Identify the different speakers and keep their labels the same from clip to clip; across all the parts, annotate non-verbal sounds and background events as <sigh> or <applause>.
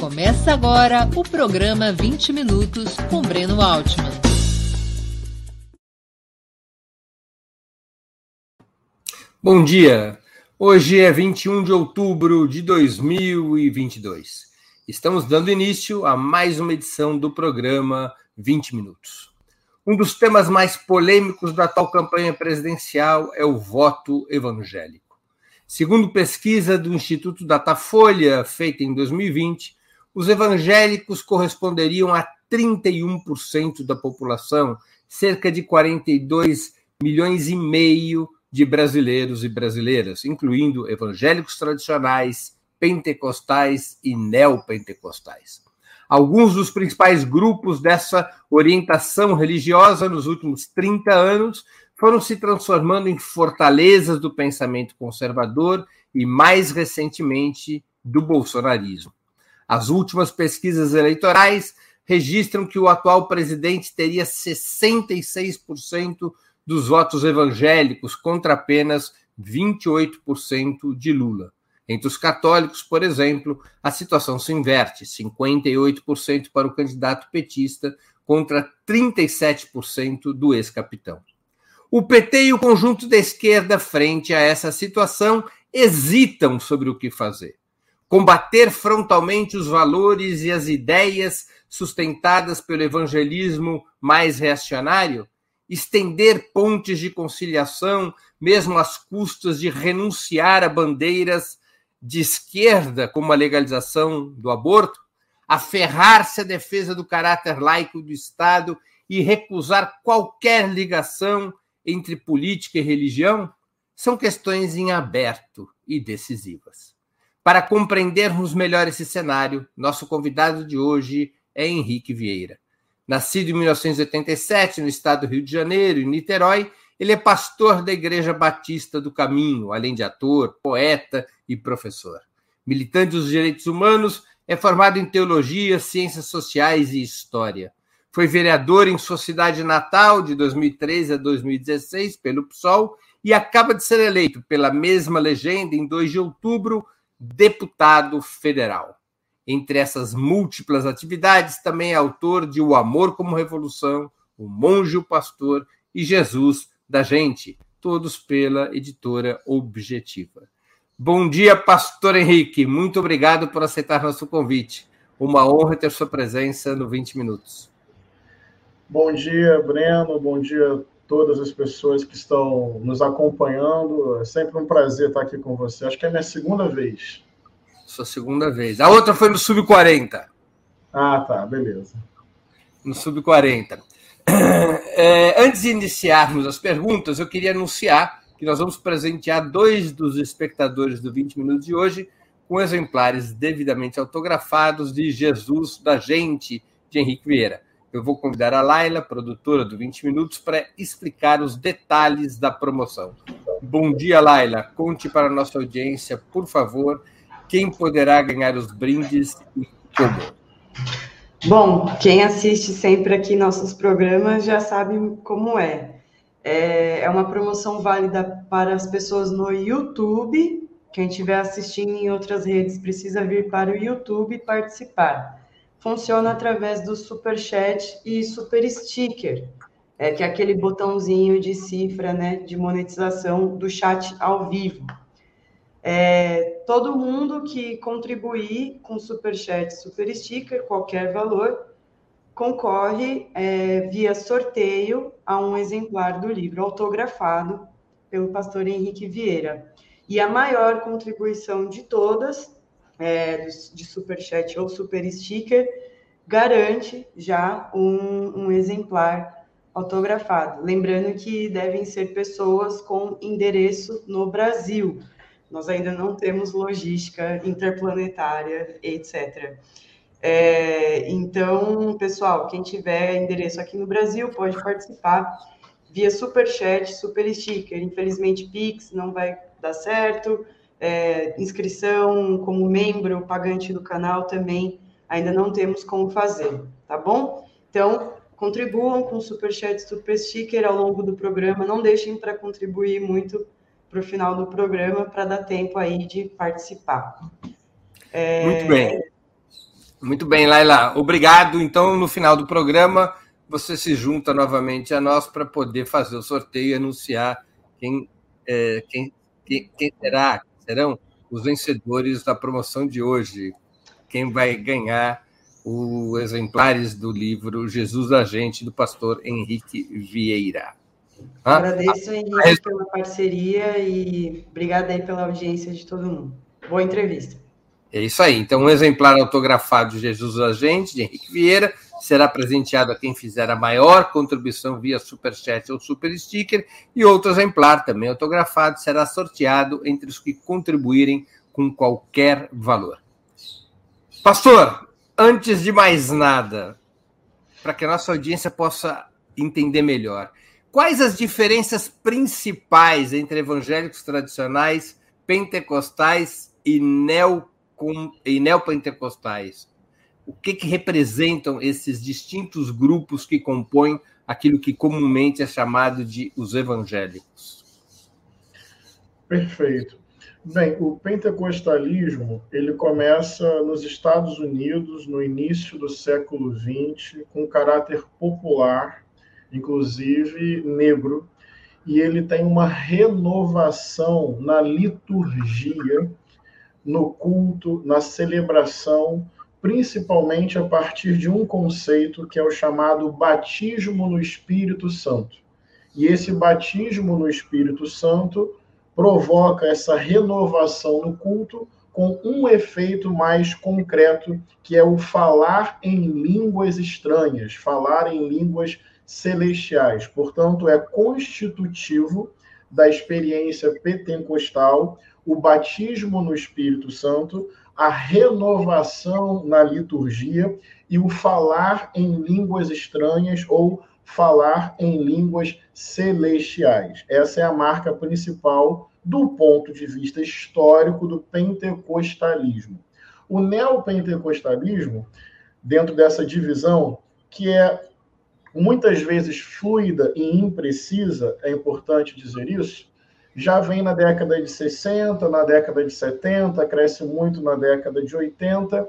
Speaker 1: Começa agora o programa 20 Minutos com Breno Altman.
Speaker 2: Bom dia! Hoje é 21 de outubro de 2022. Estamos dando início a mais uma edição do programa 20 Minutos. Um dos temas mais polêmicos da atual campanha presidencial é o voto evangélico. Segundo pesquisa do Instituto Datafolha, feita em 2020, os evangélicos corresponderiam a 31% da população, cerca de 42 milhões e meio de brasileiros e brasileiras, incluindo evangélicos tradicionais, pentecostais e neopentecostais. Alguns dos principais grupos dessa orientação religiosa nos últimos 30 anos foram se transformando em fortalezas do pensamento conservador e, mais recentemente, do bolsonarismo. As últimas pesquisas eleitorais registram que o atual presidente teria 66% dos votos evangélicos contra apenas 28% de Lula. Entre os católicos, por exemplo, a situação se inverte: 58% para o candidato petista contra 37% do ex-capitão. O PT e o conjunto da esquerda, frente a essa situação, hesitam sobre o que fazer combater frontalmente os valores e as ideias sustentadas pelo evangelismo mais reacionário, estender pontes de conciliação, mesmo às custas de renunciar a bandeiras de esquerda, como a legalização do aborto, aferrar-se à defesa do caráter laico do Estado e recusar qualquer ligação entre política e religião, são questões em aberto e decisivas. Para compreendermos melhor esse cenário, nosso convidado de hoje é Henrique Vieira. Nascido em 1987 no estado do Rio de Janeiro, em Niterói, ele é pastor da Igreja Batista do Caminho, além de ator, poeta e professor. Militante dos direitos humanos, é formado em teologia, ciências sociais e história. Foi vereador em sua cidade natal de 2013 a 2016 pelo PSOL e acaba de ser eleito pela mesma legenda em 2 de outubro deputado federal. Entre essas múltiplas atividades, também é autor de O Amor como Revolução, O Monge o Pastor e Jesus da Gente, todos pela editora Objetiva. Bom dia, Pastor Henrique. Muito obrigado por aceitar nosso convite. Uma honra ter sua presença no 20 Minutos.
Speaker 3: Bom dia, Breno. Bom dia todas as pessoas que estão nos acompanhando. É sempre um prazer estar aqui com você. Acho que é minha segunda vez.
Speaker 2: Sua segunda vez. A outra foi no Sub-40.
Speaker 3: Ah, tá, beleza.
Speaker 2: No Sub-40. <clears throat> É, antes de iniciarmos as perguntas, eu queria anunciar que nós vamos presentear dois dos espectadores do 20 Minutos de hoje com exemplares devidamente autografados de Jesus da Gente, de Henrique Vieira eu vou convidar a Laila, produtora do 20 Minutos, para explicar os detalhes da promoção. Bom dia, Laila. Conte para a nossa audiência, por favor, quem poderá ganhar os brindes e como.
Speaker 4: Bom, quem assiste sempre aqui nossos programas já sabe como é. É, é uma promoção válida para as pessoas no YouTube. Quem estiver assistindo em outras redes precisa vir para o YouTube participar funciona através do super chat e super sticker, é, que é aquele botãozinho de cifra, né, de monetização do chat ao vivo. É, todo mundo que contribuir com super chat, super sticker, qualquer valor, concorre é, via sorteio a um exemplar do livro autografado pelo pastor Henrique Vieira. E a maior contribuição de todas é, de superchat ou super sticker, garante já um, um exemplar autografado. Lembrando que devem ser pessoas com endereço no Brasil. Nós ainda não temos logística interplanetária, etc. É, então, pessoal, quem tiver endereço aqui no Brasil pode participar via super chat, super sticker. Infelizmente, Pix não vai dar certo é, inscrição como membro pagante do canal também ainda não temos como fazer, tá bom? Então, contribuam com super chat, super sticker ao longo do programa, não deixem para contribuir muito para o final do programa para dar tempo aí de participar.
Speaker 2: É... Muito bem. Muito bem, Laila. Obrigado. Então, no final do programa, você se junta novamente a nós para poder fazer o sorteio e anunciar quem, é, quem, quem, quem será, serão os vencedores da promoção de hoje. Quem vai ganhar os exemplares do livro Jesus a Gente, do pastor Henrique Vieira.
Speaker 4: Agradeço, Henrique, pela parceria e obrigada aí pela audiência de todo mundo. Boa entrevista.
Speaker 2: É isso aí. Então, um exemplar autografado de Jesus a Gente, de Henrique Vieira, será presenteado a quem fizer a maior contribuição via Superchat ou Super Sticker, e outro exemplar, também autografado, será sorteado entre os que contribuírem com qualquer valor. Pastor, antes de mais nada, para que a nossa audiência possa entender melhor, quais as diferenças principais entre evangélicos tradicionais, pentecostais e, e neopentecostais? O que, que representam esses distintos grupos que compõem aquilo que comumente é chamado de os evangélicos?
Speaker 3: Perfeito. Bem, o pentecostalismo ele começa nos Estados Unidos no início do século XX com caráter popular, inclusive negro, e ele tem uma renovação na liturgia, no culto, na celebração, principalmente a partir de um conceito que é o chamado batismo no Espírito Santo. E esse batismo no Espírito Santo provoca essa renovação no culto com um efeito mais concreto, que é o falar em línguas estranhas, falar em línguas celestiais. Portanto, é constitutivo da experiência pentecostal o batismo no Espírito Santo, a renovação na liturgia e o falar em línguas estranhas ou falar em línguas celestiais. Essa é a marca principal do ponto de vista histórico do pentecostalismo. O neopentecostalismo, dentro dessa divisão, que é muitas vezes fluida e imprecisa, é importante dizer isso, já vem na década de 60, na década de 70, cresce muito na década de 80,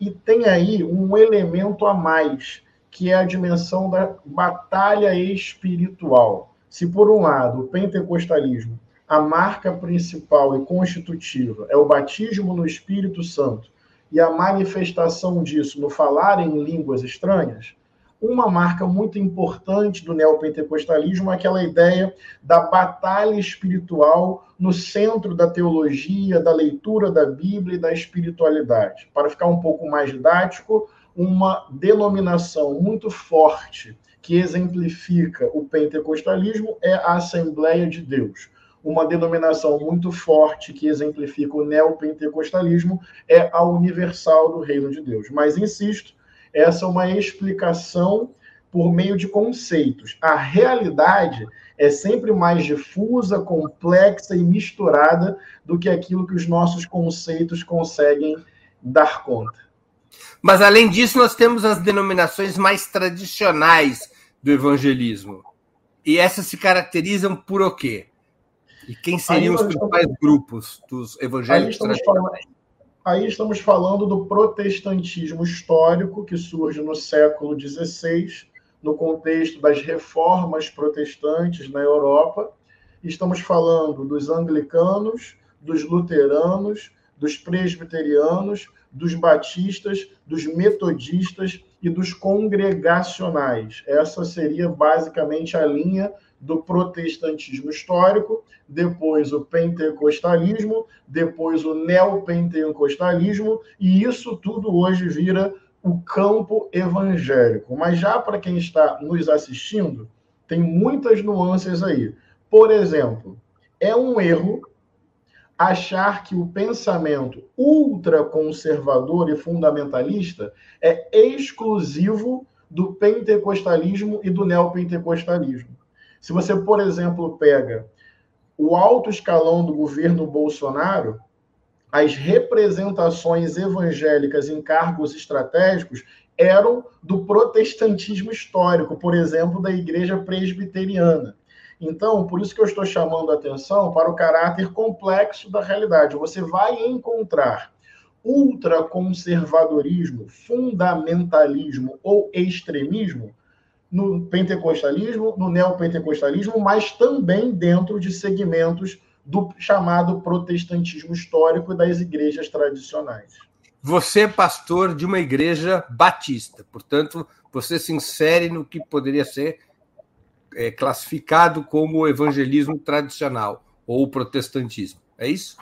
Speaker 3: e tem aí um elemento a mais, que é a dimensão da batalha espiritual. Se, por um lado, o pentecostalismo a marca principal e constitutiva é o batismo no Espírito Santo e a manifestação disso no falar em línguas estranhas, uma marca muito importante do neopentecostalismo é aquela ideia da batalha espiritual no centro da teologia, da leitura da Bíblia e da espiritualidade. Para ficar um pouco mais didático, uma denominação muito forte que exemplifica o pentecostalismo é a Assembleia de Deus uma denominação muito forte que exemplifica o neopentecostalismo é a universal do reino de Deus. Mas insisto, essa é uma explicação por meio de conceitos. A realidade é sempre mais difusa, complexa e misturada do que aquilo que os nossos conceitos conseguem dar conta.
Speaker 2: Mas além disso, nós temos as denominações mais tradicionais do evangelismo. E essas se caracterizam por o quê? E quem seriam os principais estamos... grupos dos evangélicos
Speaker 3: aí falando, aí estamos falando do protestantismo histórico, que surge no século XVI, no contexto das reformas protestantes na Europa. Estamos falando dos anglicanos, dos luteranos, dos presbiterianos, dos batistas, dos metodistas e dos congregacionais. Essa seria basicamente a linha do protestantismo histórico, depois o pentecostalismo, depois o neopentecostalismo, e isso tudo hoje vira o campo evangélico. Mas já para quem está nos assistindo, tem muitas nuances aí. Por exemplo, é um erro achar que o pensamento ultraconservador e fundamentalista é exclusivo do pentecostalismo e do neopentecostalismo. Se você, por exemplo, pega o alto escalão do governo Bolsonaro, as representações evangélicas em cargos estratégicos eram do protestantismo histórico, por exemplo, da igreja presbiteriana. Então, por isso que eu estou chamando a atenção para o caráter complexo da realidade. Você vai encontrar ultraconservadorismo, fundamentalismo ou extremismo no pentecostalismo, no neopentecostalismo, mas também dentro de segmentos do chamado protestantismo histórico e das igrejas tradicionais.
Speaker 2: Você é pastor de uma igreja batista, portanto, você se insere no que poderia ser é, classificado como evangelismo tradicional ou protestantismo. É isso?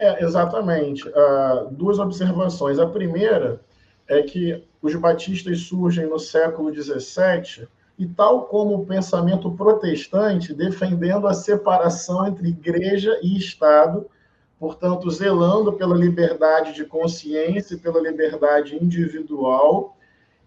Speaker 3: É, exatamente. Uh, duas observações. A primeira é que os batistas surgem no século XVII e, tal como o pensamento protestante, defendendo a separação entre igreja e Estado, portanto, zelando pela liberdade de consciência e pela liberdade individual,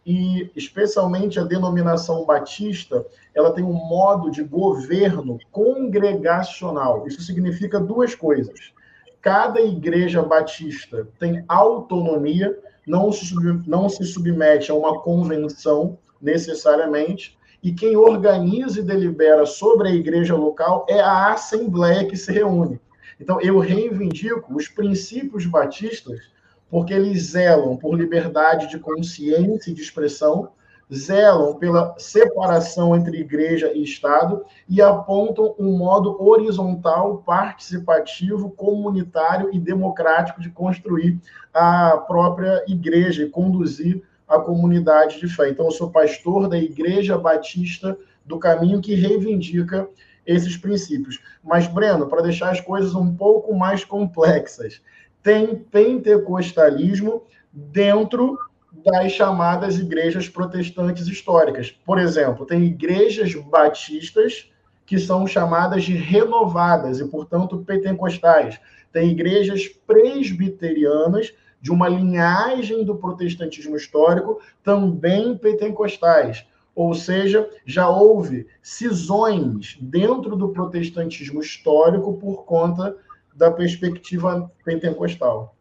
Speaker 3: e especialmente a denominação batista, ela tem um modo de governo congregacional. Isso significa duas coisas. Cada igreja batista tem autonomia, não se, não se submete a uma convenção necessariamente, e quem organiza e delibera sobre a igreja local é a assembleia que se reúne. Então, eu reivindico os princípios batistas porque eles zelam por liberdade de consciência e de expressão, zelam pela separação entre igreja e Estado e apontam um modo horizontal, participativo, comunitário e democrático de construir a própria igreja e conduzir a comunidade de fé. Então, eu sou pastor da Igreja Batista do Caminho que reivindica esses princípios. Mas, Breno, para deixar as coisas um pouco mais complexas, tem pentecostalismo dentro das chamadas igrejas protestantes históricas. Por exemplo, tem igrejas batistas que são chamadas de renovadas e, portanto, pentecostais. Tem igrejas presbiterianas de uma linhagem do protestantismo histórico, também pentecostais. Ou seja, já houve cisões dentro do protestantismo histórico por conta da perspectiva pentecostal.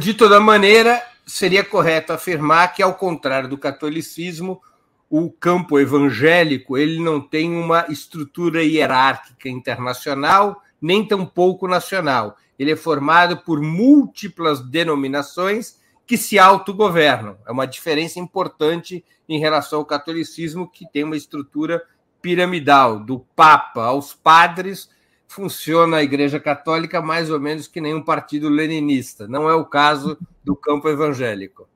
Speaker 2: De toda maneira, seria correto afirmar que, ao contrário do catolicismo, o campo evangélico ele não tem uma estrutura hierárquica internacional, nem tampouco nacional. Ele é formado por múltiplas denominações que se autogovernam. É uma diferença importante em relação ao catolicismo, que tem uma estrutura piramidal, do Papa aos padres, funciona a Igreja Católica mais ou menos que nem um partido leninista. Não é o caso do campo evangélico.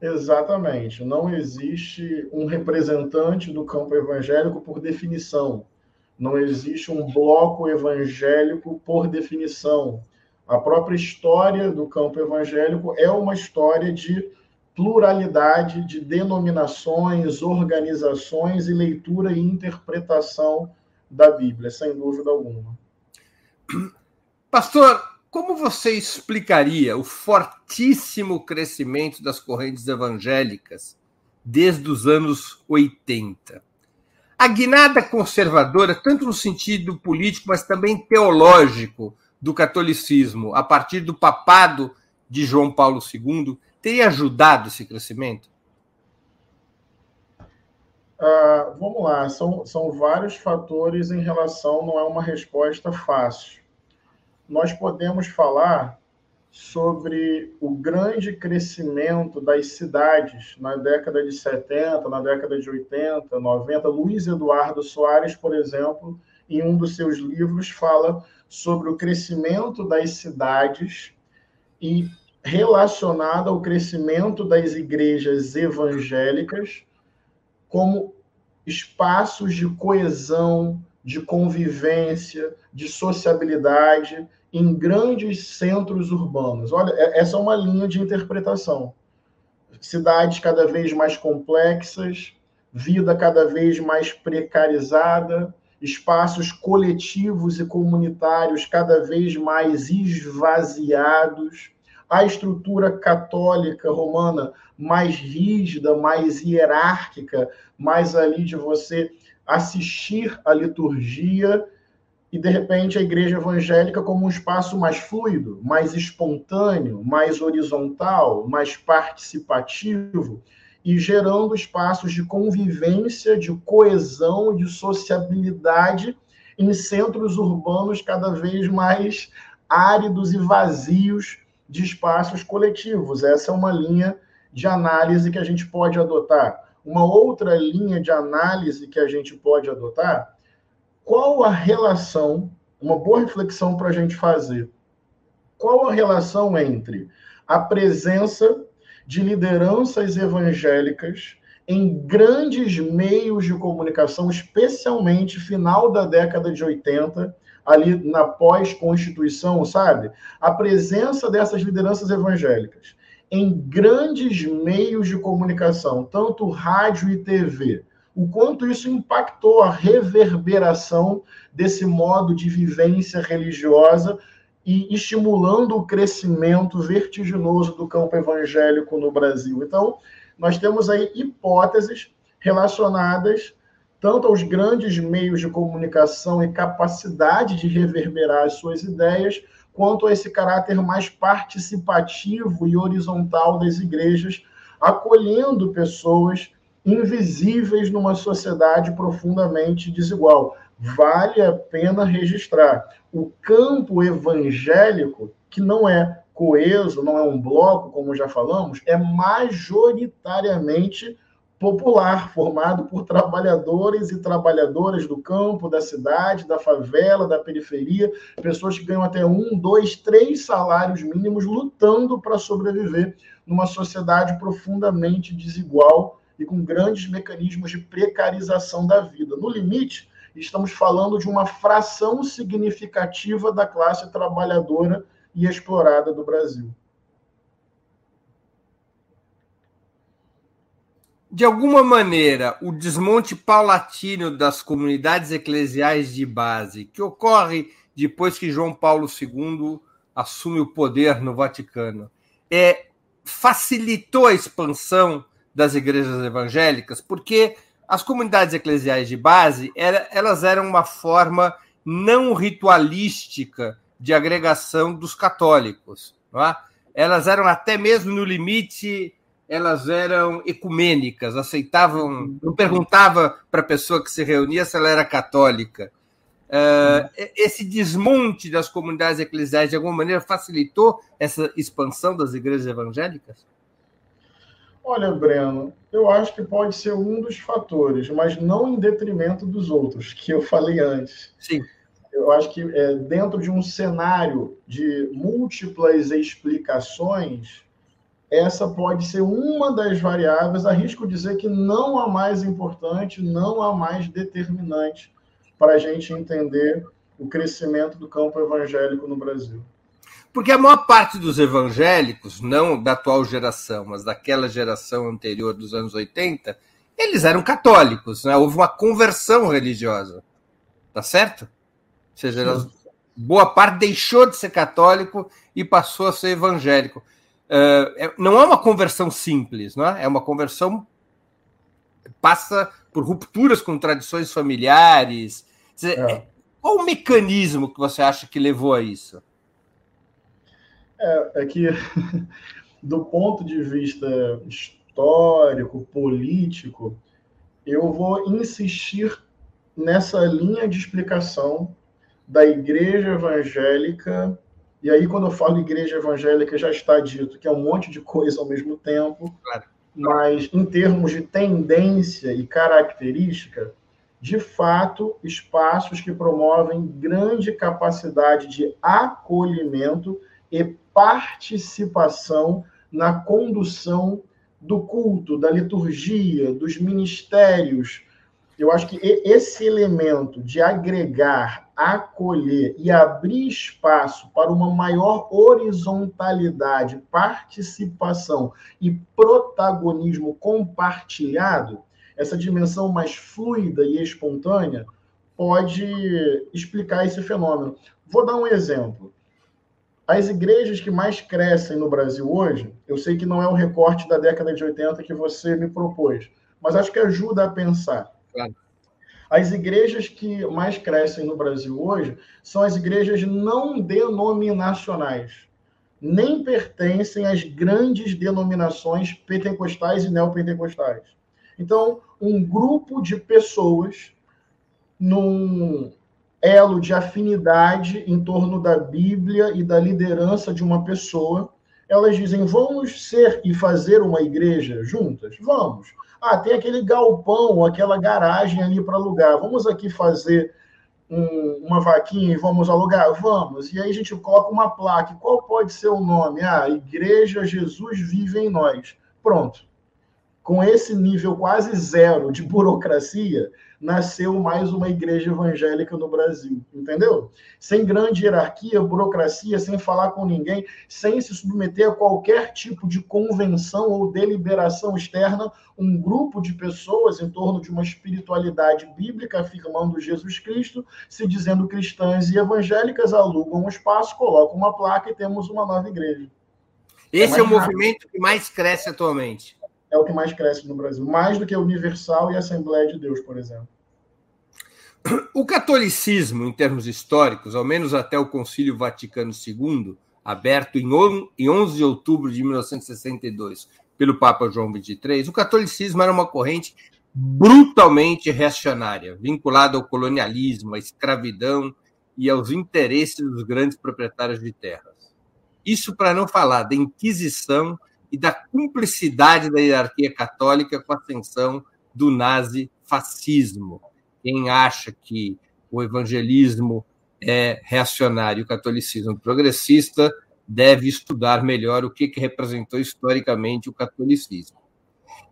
Speaker 3: Exatamente. Não existe um representante do campo evangélico por definição. Não existe um bloco evangélico por definição. A própria história do campo evangélico é uma história de pluralidade de denominações, organizações e leitura e interpretação da Bíblia, sem dúvida alguma.
Speaker 2: Pastor, como você explicaria o fortíssimo crescimento das correntes evangélicas desde os anos 80? A guinada conservadora, tanto no sentido político, mas também teológico, do catolicismo, a partir do papado de João Paulo II, teria ajudado esse crescimento?
Speaker 3: Uh, vamos lá, são, são vários fatores em relação, não é uma resposta fácil. Nós podemos falar sobre o grande crescimento das cidades na década de 70, na década de 80, 90. Luiz Eduardo Soares, por exemplo, em um dos seus livros, fala sobre o crescimento das cidades e relacionado ao crescimento das igrejas evangélicas como espaços de coesão, de convivência, de sociabilidade em grandes centros urbanos. Olha, é, essa é uma linha de interpretação. Cidades cada vez mais complexas, vida cada vez mais precarizada, espaços coletivos e comunitários cada vez mais esvaziados, a estrutura católica romana mais rígida, mais hierárquica, mais ali de você assistir à liturgia e de repente a igreja evangélica como um espaço mais fluido, mais espontâneo, mais horizontal, mais participativo e gerando espaços de convivência, de coesão, de sociabilidade em centros urbanos cada vez mais áridos e vazios de espaços coletivos. Essa é uma linha de análise que a gente pode adotar. Uma outra linha de análise que a gente pode adotar, qual a relação, uma boa reflexão para a gente fazer, qual a relação entre a presença de lideranças evangélicas em grandes meios de comunicação, especialmente final da década de 80, ali na pós-constituição, sabe? A presença dessas lideranças evangélicas em grandes meios de comunicação, tanto rádio e TV, o quanto isso impactou a reverberação desse modo de vivência religiosa e estimulando o crescimento vertiginoso do campo evangélico no Brasil. Então, nós temos aí hipóteses relacionadas tanto aos grandes meios de comunicação e capacidade de reverberar as suas ideias, quanto a esse caráter mais participativo e horizontal das igrejas, acolhendo pessoas invisíveis numa sociedade profundamente desigual. Vale a pena registrar. O campo evangélico, que não é coeso, não é um bloco, como já falamos, é majoritariamente popular, formado por trabalhadores e trabalhadoras do campo, da cidade, da favela, da periferia, pessoas que ganham até um, dois, três salários mínimos lutando para sobreviver numa sociedade profundamente desigual e com grandes mecanismos de precarização da vida. No limite, estamos falando de uma fração significativa da classe trabalhadora e explorada do Brasil.
Speaker 2: De alguma maneira, o desmonte paulatino das comunidades eclesiais de base, que ocorre depois que João Paulo II assume o poder no Vaticano, é, facilitou a expansão das igrejas evangélicas, porque as comunidades eclesiais de base era, elas eram uma forma não ritualística de agregação dos católicos. É? Elas eram até mesmo no limite elas eram ecumênicas, aceitavam, não perguntava para a pessoa que se reunia se ela era católica. Uh, esse desmonte das comunidades eclesiais, de alguma maneira, facilitou essa expansão das igrejas evangélicas?
Speaker 3: Olha, Breno, eu acho que pode ser um dos fatores, mas não em detrimento dos outros, que eu falei antes.
Speaker 2: Sim.
Speaker 3: Eu acho que é, dentro de um cenário de múltiplas explicações, essa pode ser uma das variáveis, arrisco dizer que não a mais importante, não a mais determinante para a gente entender o crescimento do campo evangélico no Brasil.
Speaker 2: Porque a maior parte dos evangélicos, não da atual geração, mas daquela geração anterior dos anos 80, eles eram católicos, né? houve uma conversão religiosa. Tá certo? Ou seja, boa parte deixou de ser católico e passou a ser evangélico. Uh, não é uma conversão simples, não é? é uma conversão passa por rupturas com tradições familiares. Dizer, é. Qual o mecanismo que você acha que levou a isso?
Speaker 3: É, é que, <laughs> do ponto de vista histórico, político, eu vou insistir nessa linha de explicação da igreja evangélica e aí, quando eu falo igreja evangélica, já está dito que é um monte de coisa ao mesmo tempo, claro. mas em termos de tendência e característica, de fato, espaços que promovem grande capacidade de acolhimento e participação na condução do culto, da liturgia, dos ministérios. Eu acho que esse elemento de agregar acolher e abrir espaço para uma maior horizontalidade, participação e protagonismo compartilhado, essa dimensão mais fluida e espontânea pode explicar esse fenômeno. Vou dar um exemplo. As igrejas que mais crescem no Brasil hoje, eu sei que não é o recorte da década de 80 que você me propôs, mas acho que ajuda a pensar. Claro as igrejas que mais crescem no Brasil hoje são as igrejas não denominacionais, nem pertencem às grandes denominações pentecostais e neopentecostais. Então, um grupo de pessoas num, elo de afinidade em torno da Bíblia e da liderança de uma pessoa. Elas dizem: vamos ser e fazer uma igreja juntas? Vamos. Ah, tem aquele galpão, aquela garagem ali para alugar. Vamos aqui fazer um, uma vaquinha e vamos alugar? Vamos. E aí a gente coloca uma placa. Qual pode ser o nome? Ah, Igreja Jesus Vive em Nós. Pronto. Com esse nível quase zero de burocracia, nasceu mais uma igreja evangélica no Brasil, entendeu? Sem grande hierarquia, burocracia, sem falar com ninguém, sem se submeter a qualquer tipo de convenção ou deliberação externa, um grupo de pessoas em torno de uma espiritualidade bíblica afirmando Jesus Cristo, se dizendo cristãs e evangélicas, alugam um espaço, colocam uma placa e temos uma nova igreja.
Speaker 2: Esse é, é o rápido. movimento que mais cresce atualmente
Speaker 3: é o que mais cresce no Brasil, mais do que a Universal e a Assembleia de Deus, por exemplo.
Speaker 2: O catolicismo, em termos históricos, ao menos até o Concílio Vaticano II, aberto em 11 de outubro de 1962 pelo Papa João XXIII, o catolicismo era uma corrente brutalmente reacionária, vinculada ao colonialismo, à escravidão e aos interesses dos grandes proprietários de terras. Isso para não falar da Inquisição e da cumplicidade da hierarquia católica com a ascensão do nazifascismo. Quem acha que o evangelismo é reacionário o catolicismo progressista deve estudar melhor o que, que representou historicamente o catolicismo.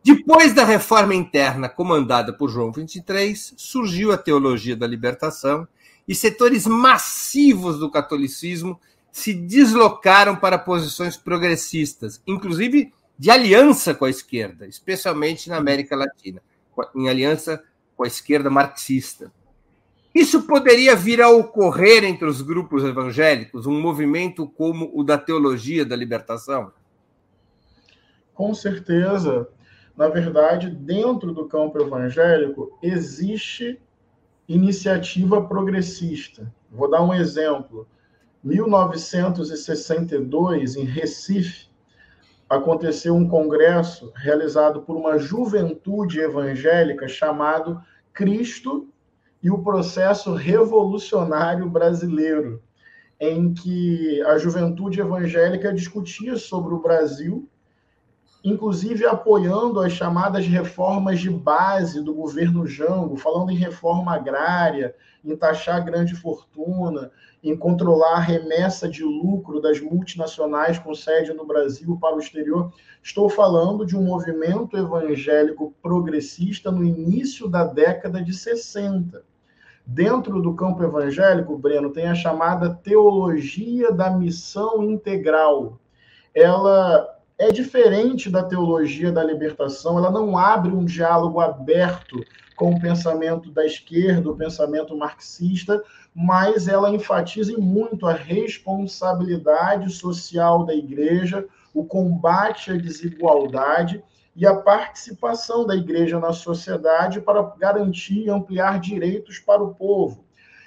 Speaker 2: Depois da reforma interna comandada por João XXIII, surgiu a teologia da libertação e setores massivos do catolicismo se deslocaram para posições progressistas, inclusive de aliança com a esquerda, especialmente na América Latina, em aliança com a esquerda marxista. Isso poderia vir a ocorrer entre os grupos evangélicos, um movimento como o da teologia da libertação?
Speaker 3: Com certeza. Na verdade, dentro do campo evangélico, existe iniciativa progressista. Vou dar um exemplo. 1962, em Recife, aconteceu um congresso realizado por uma juventude evangélica chamado Cristo e o processo revolucionário brasileiro, em que a juventude evangélica discutia sobre o Brasil, inclusive apoiando as chamadas reformas de base do governo Jango, falando em reforma agrária, em taxar grande fortuna, em controlar a remessa de lucro das multinacionais com sede no Brasil para o exterior. Estou falando de um movimento evangélico progressista no início da década de 60. Dentro do campo evangélico, Breno, tem a chamada teologia da missão integral. Ela é diferente da teologia da libertação, ela não abre um diálogo aberto com o pensamento da esquerda, o pensamento marxista, mas ela enfatiza muito a responsabilidade social da igreja, o combate à desigualdade e a participação da igreja na sociedade para garantir e ampliar direitos para o povo.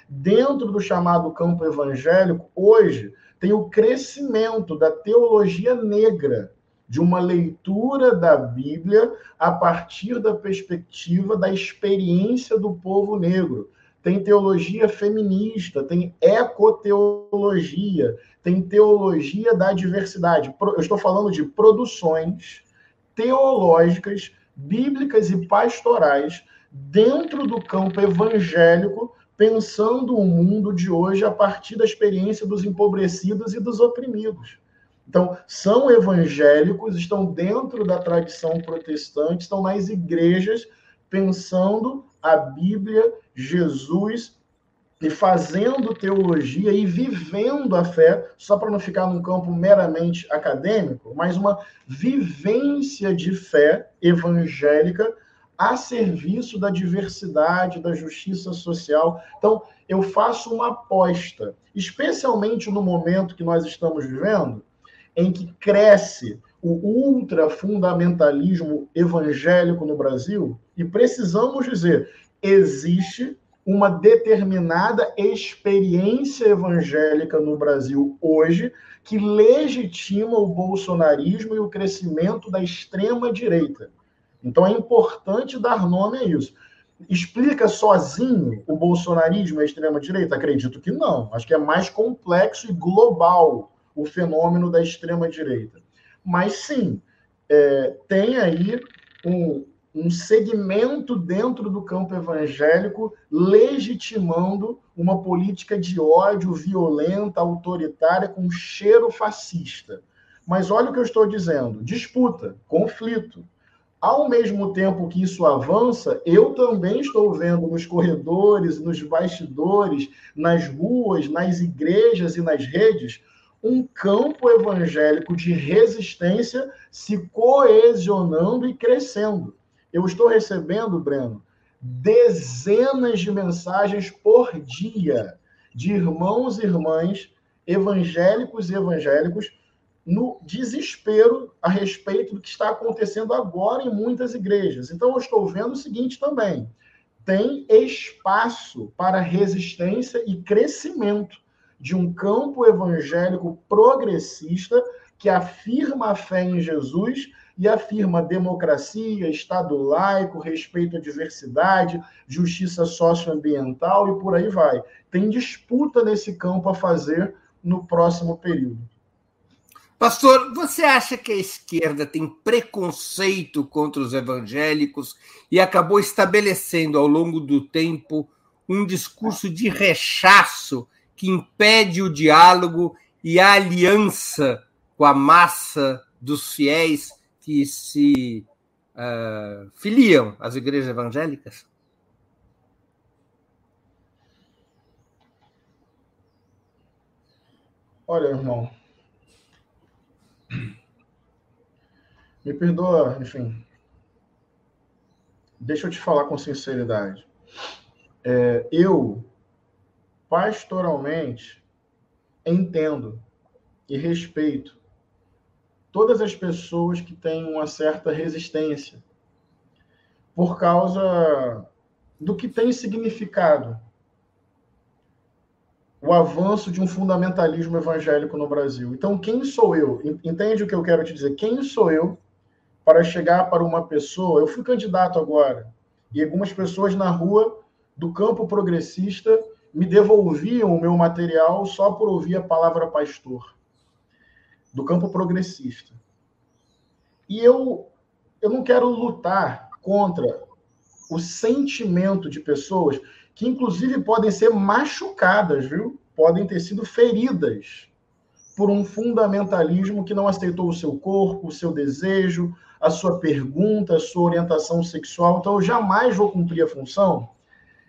Speaker 3: Dentro do chamado campo evangélico, hoje, tem o crescimento da teologia negra, de uma leitura da Bíblia a partir da perspectiva da experiência do povo negro. Tem teologia feminista, tem ecoteologia, tem teologia da diversidade. Eu estou falando de produções teológicas, bíblicas e pastorais dentro do campo evangélico, pensando o mundo de hoje a partir da experiência dos empobrecidos e dos oprimidos. Então, são evangélicos, estão dentro da tradição protestante, estão nas igrejas pensando a Bíblia, Jesus e fazendo teologia e vivendo a fé, só para não ficar num campo meramente acadêmico, mas uma vivência de fé evangélica a serviço da diversidade, da justiça social. Então, eu faço uma aposta, especialmente no momento que nós estamos vivendo, em que cresce o ultrafundamentalismo evangélico no Brasil, e precisamos dizer, existe uma determinada experiência evangélica no Brasil hoje que legitima o bolsonarismo e o crescimento da extrema direita. Então é importante dar nome a isso. explica sozinho o bolsonarismo e a extrema-direita? Acredito que não. Acho que é mais complexo e global o fenômeno da extrema-direita. Mas sim, é, tem aí um, um segmento dentro do campo evangélico legitimando uma política de ódio violenta, autoritária, com cheiro fascista. Mas olha o que eu estou dizendo: disputa, conflito. Ao mesmo tempo que isso avança, eu também estou vendo nos corredores, nos bastidores, nas ruas, nas igrejas e nas redes, um campo evangélico de resistência se coesionando e crescendo. Eu estou recebendo, Breno, dezenas de mensagens por dia de irmãos e irmãs evangélicos e evangélicos no desespero a respeito do que está acontecendo agora em muitas igrejas. Então, eu estou vendo o seguinte também: tem espaço para resistência e crescimento de um campo evangélico progressista que afirma a fé em Jesus e afirma democracia, Estado laico, respeito à diversidade, justiça socioambiental e por aí vai. Tem disputa nesse campo a fazer no próximo período.
Speaker 2: Pastor, você acha que a esquerda tem preconceito contra os evangélicos e acabou estabelecendo ao longo do tempo um discurso de rechaço que impede o diálogo e a aliança com a massa dos fiéis que se uh, filiam às igrejas evangélicas?
Speaker 3: Olha, irmão, Me perdoa, enfim. Deixa eu te falar com sinceridade. É, eu, pastoralmente, entendo e respeito todas as pessoas que têm uma certa resistência por causa do que tem significado o avanço de um fundamentalismo evangélico no Brasil. Então, quem sou eu? Entende o que eu quero te dizer? Quem sou eu para chegar para uma pessoa. Eu fui candidato agora, e algumas pessoas na rua do campo progressista me devolviam o meu material só por ouvir a palavra pastor, do campo progressista. E eu, eu não quero lutar contra o sentimento de pessoas que, inclusive, podem ser machucadas, viu? Podem ter sido feridas por um fundamentalismo que não aceitou o seu corpo, o seu desejo, a sua pergunta, a sua orientação sexual. Então, eu jamais vou cumprir a função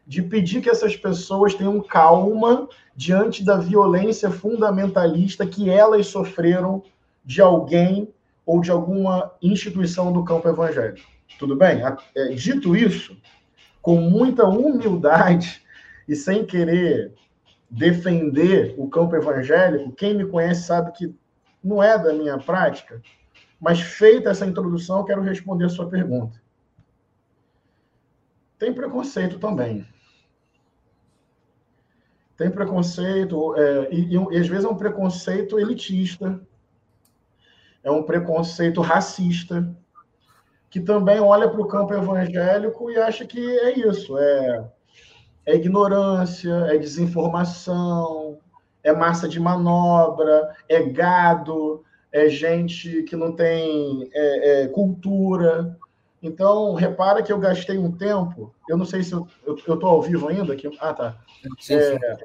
Speaker 3: de pedir que essas pessoas tenham calma diante da violência fundamentalista que elas sofreram de alguém ou de alguma instituição do campo evangélico. Tudo bem? É, dito isso, com muita humildade <laughs> e sem querer defender o campo evangélico, quem me conhece sabe que não é da minha prática, mas feita essa introdução, quero responder a sua pergunta. Tem preconceito também. Tem preconceito, é, e, e, às vezes é um preconceito elitista, é um preconceito racista, que também olha para o campo evangélico e acha que é isso, é, é ignorância, é desinformação, é massa de manobra, é gado, é gente que não tem é, é, cultura. Então, repara que eu gastei um tempo, eu não sei se eu estou ao vivo ainda. Aqui. Ah, tá. É,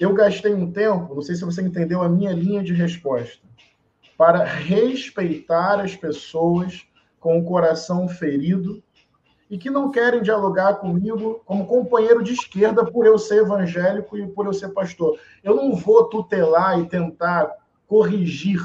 Speaker 3: eu gastei um tempo, não sei se você entendeu a minha linha de resposta, para respeitar as pessoas com o coração ferido e que não querem dialogar comigo como companheiro de esquerda por eu ser evangélico e por eu ser pastor. Eu não vou tutelar e tentar corrigir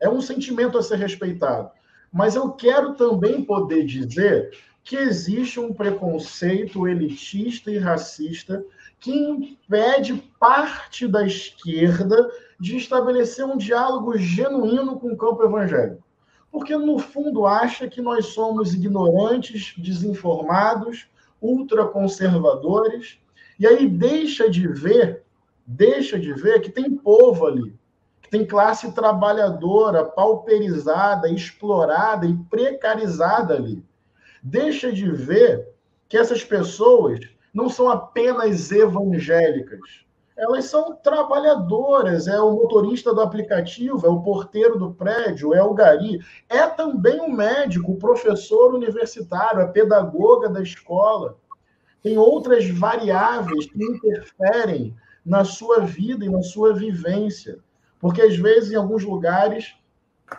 Speaker 3: é um sentimento a ser respeitado. Mas eu quero também poder dizer que existe um preconceito elitista e racista que impede parte da esquerda de estabelecer um diálogo genuíno com o campo evangélico. Porque, no fundo, acha que nós somos ignorantes, desinformados, ultraconservadores, e aí deixa de ver, deixa de ver que tem povo ali, tem classe trabalhadora pauperizada, explorada e precarizada ali. Deixa de ver que essas pessoas não são apenas evangélicas. Elas são trabalhadoras, é o motorista do aplicativo, é o porteiro do prédio, é o gari, é também o médico, o professor universitário, a pedagoga da escola. Tem outras variáveis que interferem na sua vida e na sua vivência. Porque, às vezes, em alguns lugares,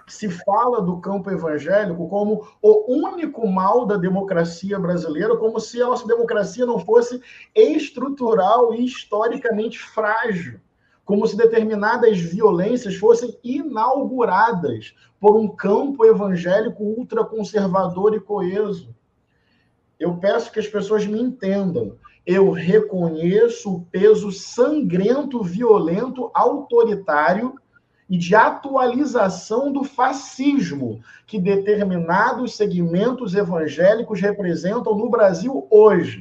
Speaker 3: se fala do campo evangélico como o único mal da democracia brasileira, como se a nossa democracia não fosse estrutural e historicamente frágil, como se determinadas violências fossem inauguradas por um campo evangélico ultraconservador e coeso. Eu peço que as pessoas me entendam. Eu reconheço o peso sangrento, violento, autoritário e de atualização do fascismo que determinados segmentos evangélicos representam no Brasil hoje.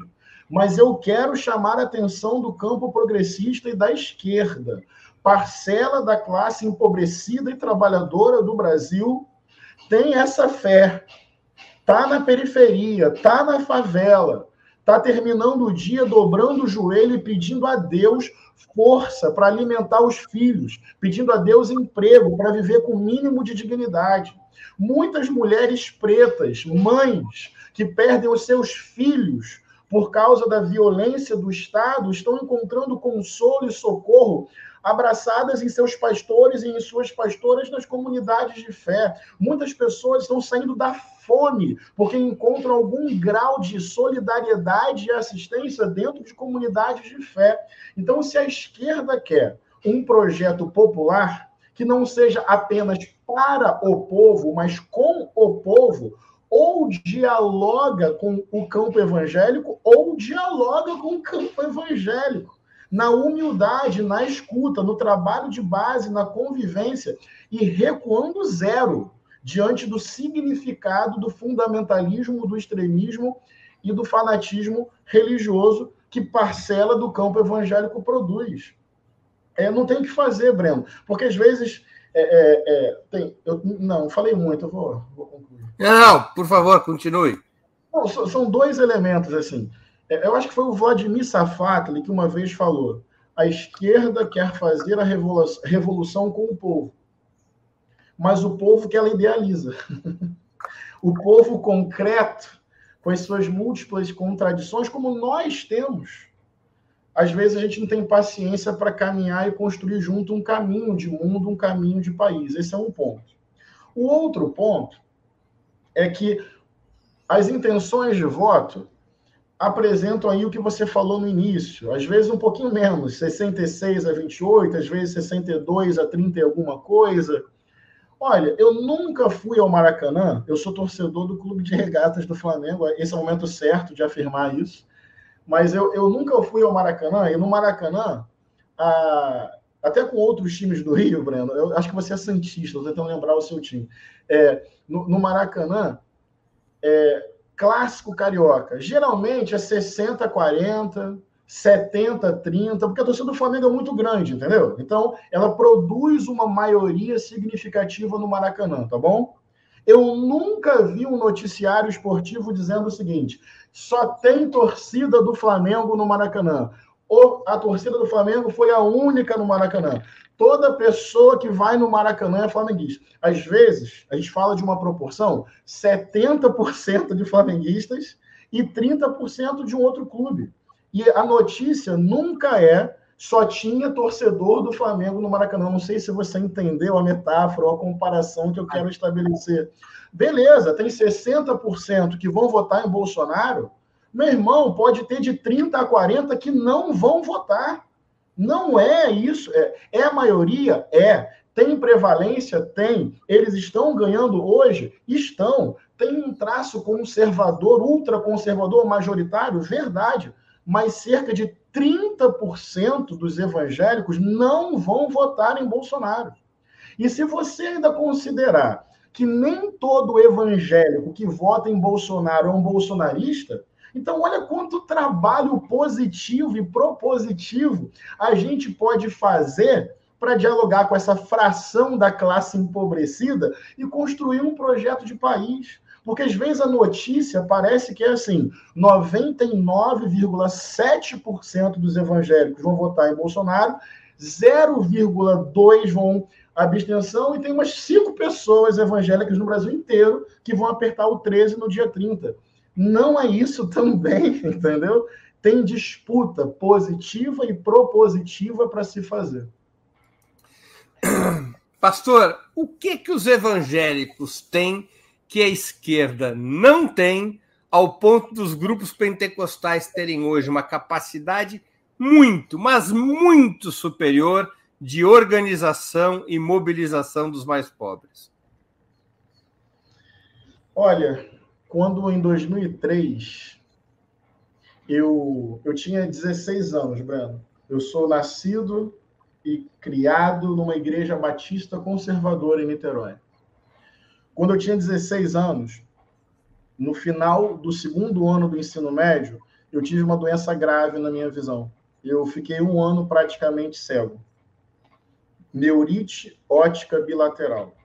Speaker 3: Mas eu quero chamar a atenção do campo progressista e da esquerda. Parcela da classe empobrecida e trabalhadora do Brasil tem essa fé. Tá na periferia, tá na favela, tá terminando o dia dobrando o joelho e pedindo a Deus força para alimentar os filhos, pedindo a Deus emprego para viver com o mínimo de dignidade. Muitas mulheres pretas, mães, que perdem os seus filhos por causa da violência do Estado, estão encontrando consolo e socorro abraçadas em seus pastores e em suas pastoras nas comunidades de fé. Muitas pessoas estão saindo da fome porque encontram algum grau de solidariedade e assistência dentro de comunidades de fé. Então, se a esquerda quer um projeto popular que não seja apenas para o povo, mas com o povo, ou dialoga com o campo evangélico ou dialoga com o campo evangélico na humildade, na escuta, no trabalho de base, na convivência e recuando zero diante do significado do fundamentalismo, do extremismo e do fanatismo religioso que parcela do campo evangélico produz. É, não tem o que fazer, Breno, porque às vezes é, é, é, tem, eu, não, falei muito, eu vou, vou concluir.
Speaker 2: Não, por favor, continue.
Speaker 3: Não, são dois elementos assim. É, eu acho que foi o Vladimir Safatli que uma vez falou: a esquerda quer fazer a revolução com o povo, mas o povo que ela idealiza. <laughs> o povo concreto, com as suas múltiplas contradições, como nós temos. Às vezes a gente não tem paciência para caminhar e construir junto um caminho de mundo, um caminho de país. Esse é um ponto. O outro ponto é que as intenções de voto apresentam aí o que você falou no início, às vezes um pouquinho menos, 66 a 28, às vezes 62 a 30 e alguma coisa. Olha, eu nunca fui ao Maracanã, eu sou torcedor do Clube de Regatas do Flamengo, esse é o momento certo de afirmar isso, mas eu, eu nunca fui ao Maracanã, e no Maracanã, a, até com outros times do Rio, Breno, eu acho que você é Santista, estou tentando lembrar o seu time. É, no, no Maracanã, é, clássico carioca. Geralmente é 60 40, 70 30, porque a torcida do Flamengo é muito grande, entendeu? Então, ela produz uma maioria significativa no Maracanã, tá bom? Eu nunca vi um noticiário esportivo dizendo o seguinte: só tem torcida do Flamengo no Maracanã. A torcida do Flamengo foi a única no Maracanã. Toda pessoa que vai no Maracanã é flamenguista. Às vezes, a gente fala de uma proporção: 70% de flamenguistas e 30% de um outro clube. E a notícia nunca é só tinha torcedor do Flamengo no Maracanã. Não sei se você entendeu a metáfora ou a comparação que eu quero estabelecer. Beleza, tem 60% que vão votar em Bolsonaro. Meu irmão, pode ter de 30 a 40 que não vão votar. Não é isso. É, é a maioria? É. Tem prevalência? Tem. Eles estão ganhando hoje? Estão. Tem um traço conservador, ultraconservador, majoritário? Verdade. Mas cerca de 30% dos evangélicos não vão votar em Bolsonaro. E se você ainda considerar que nem todo evangélico que vota em Bolsonaro é um bolsonarista, então, olha quanto trabalho positivo e propositivo a gente pode fazer para dialogar com essa fração da classe empobrecida e construir um projeto de país. Porque às vezes a notícia parece que é assim: 99,7% dos evangélicos vão votar em Bolsonaro, 0,2% vão abstenção, e tem umas cinco pessoas evangélicas no Brasil inteiro que vão apertar o 13 no dia 30. Não é isso também, <laughs> entendeu? Tem disputa positiva e propositiva para se fazer.
Speaker 2: Pastor, o que que os evangélicos têm que a esquerda não tem, ao ponto dos grupos pentecostais terem hoje uma capacidade muito, mas muito superior de organização e mobilização dos mais pobres?
Speaker 3: Olha, quando em 2003 eu, eu tinha 16 anos, Breno. Eu sou nascido e criado numa igreja batista conservadora em Niterói. Quando eu tinha 16 anos, no final do segundo ano do ensino médio, eu tive uma doença grave na minha visão. Eu fiquei um ano praticamente cego. Neurite ótica bilateral.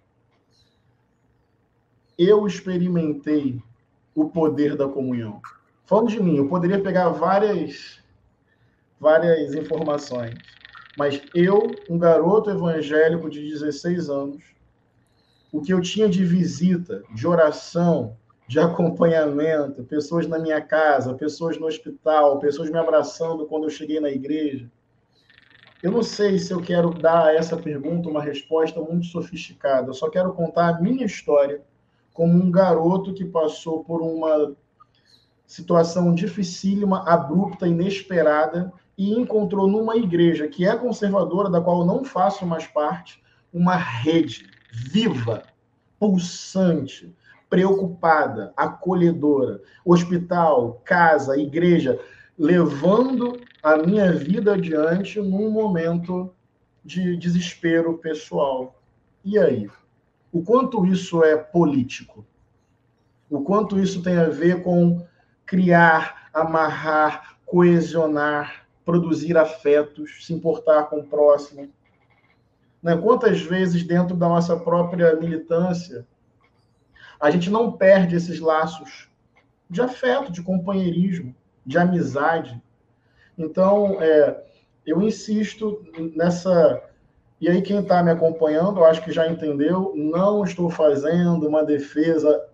Speaker 3: Eu experimentei o poder da comunhão. Falando de mim, eu poderia pegar várias, várias informações mas eu, um garoto evangélico de 16 anos, o que eu tinha de visita, de oração, de acompanhamento, pessoas na minha casa, pessoas no hospital, pessoas me abraçando quando eu cheguei na igreja. Eu não sei se eu quero dar a essa pergunta uma resposta muito sofisticada. Eu só quero contar a minha história como um garoto que passou por uma situação dificílima, abrupta, inesperada, e encontrou numa igreja que é conservadora, da qual eu não faço mais parte, uma rede viva, pulsante, preocupada, acolhedora. Hospital, casa, igreja, levando a minha vida adiante num momento de desespero pessoal. E aí? O quanto isso é político? O quanto isso tem a ver com criar, amarrar, coesionar, produzir afetos, se importar com o próximo. Né? Quantas vezes, dentro da nossa própria militância, a gente não perde esses laços de afeto, de companheirismo, de amizade. Então, é, eu insisto nessa. E aí, quem está me acompanhando, eu acho que já entendeu, não estou fazendo uma defesa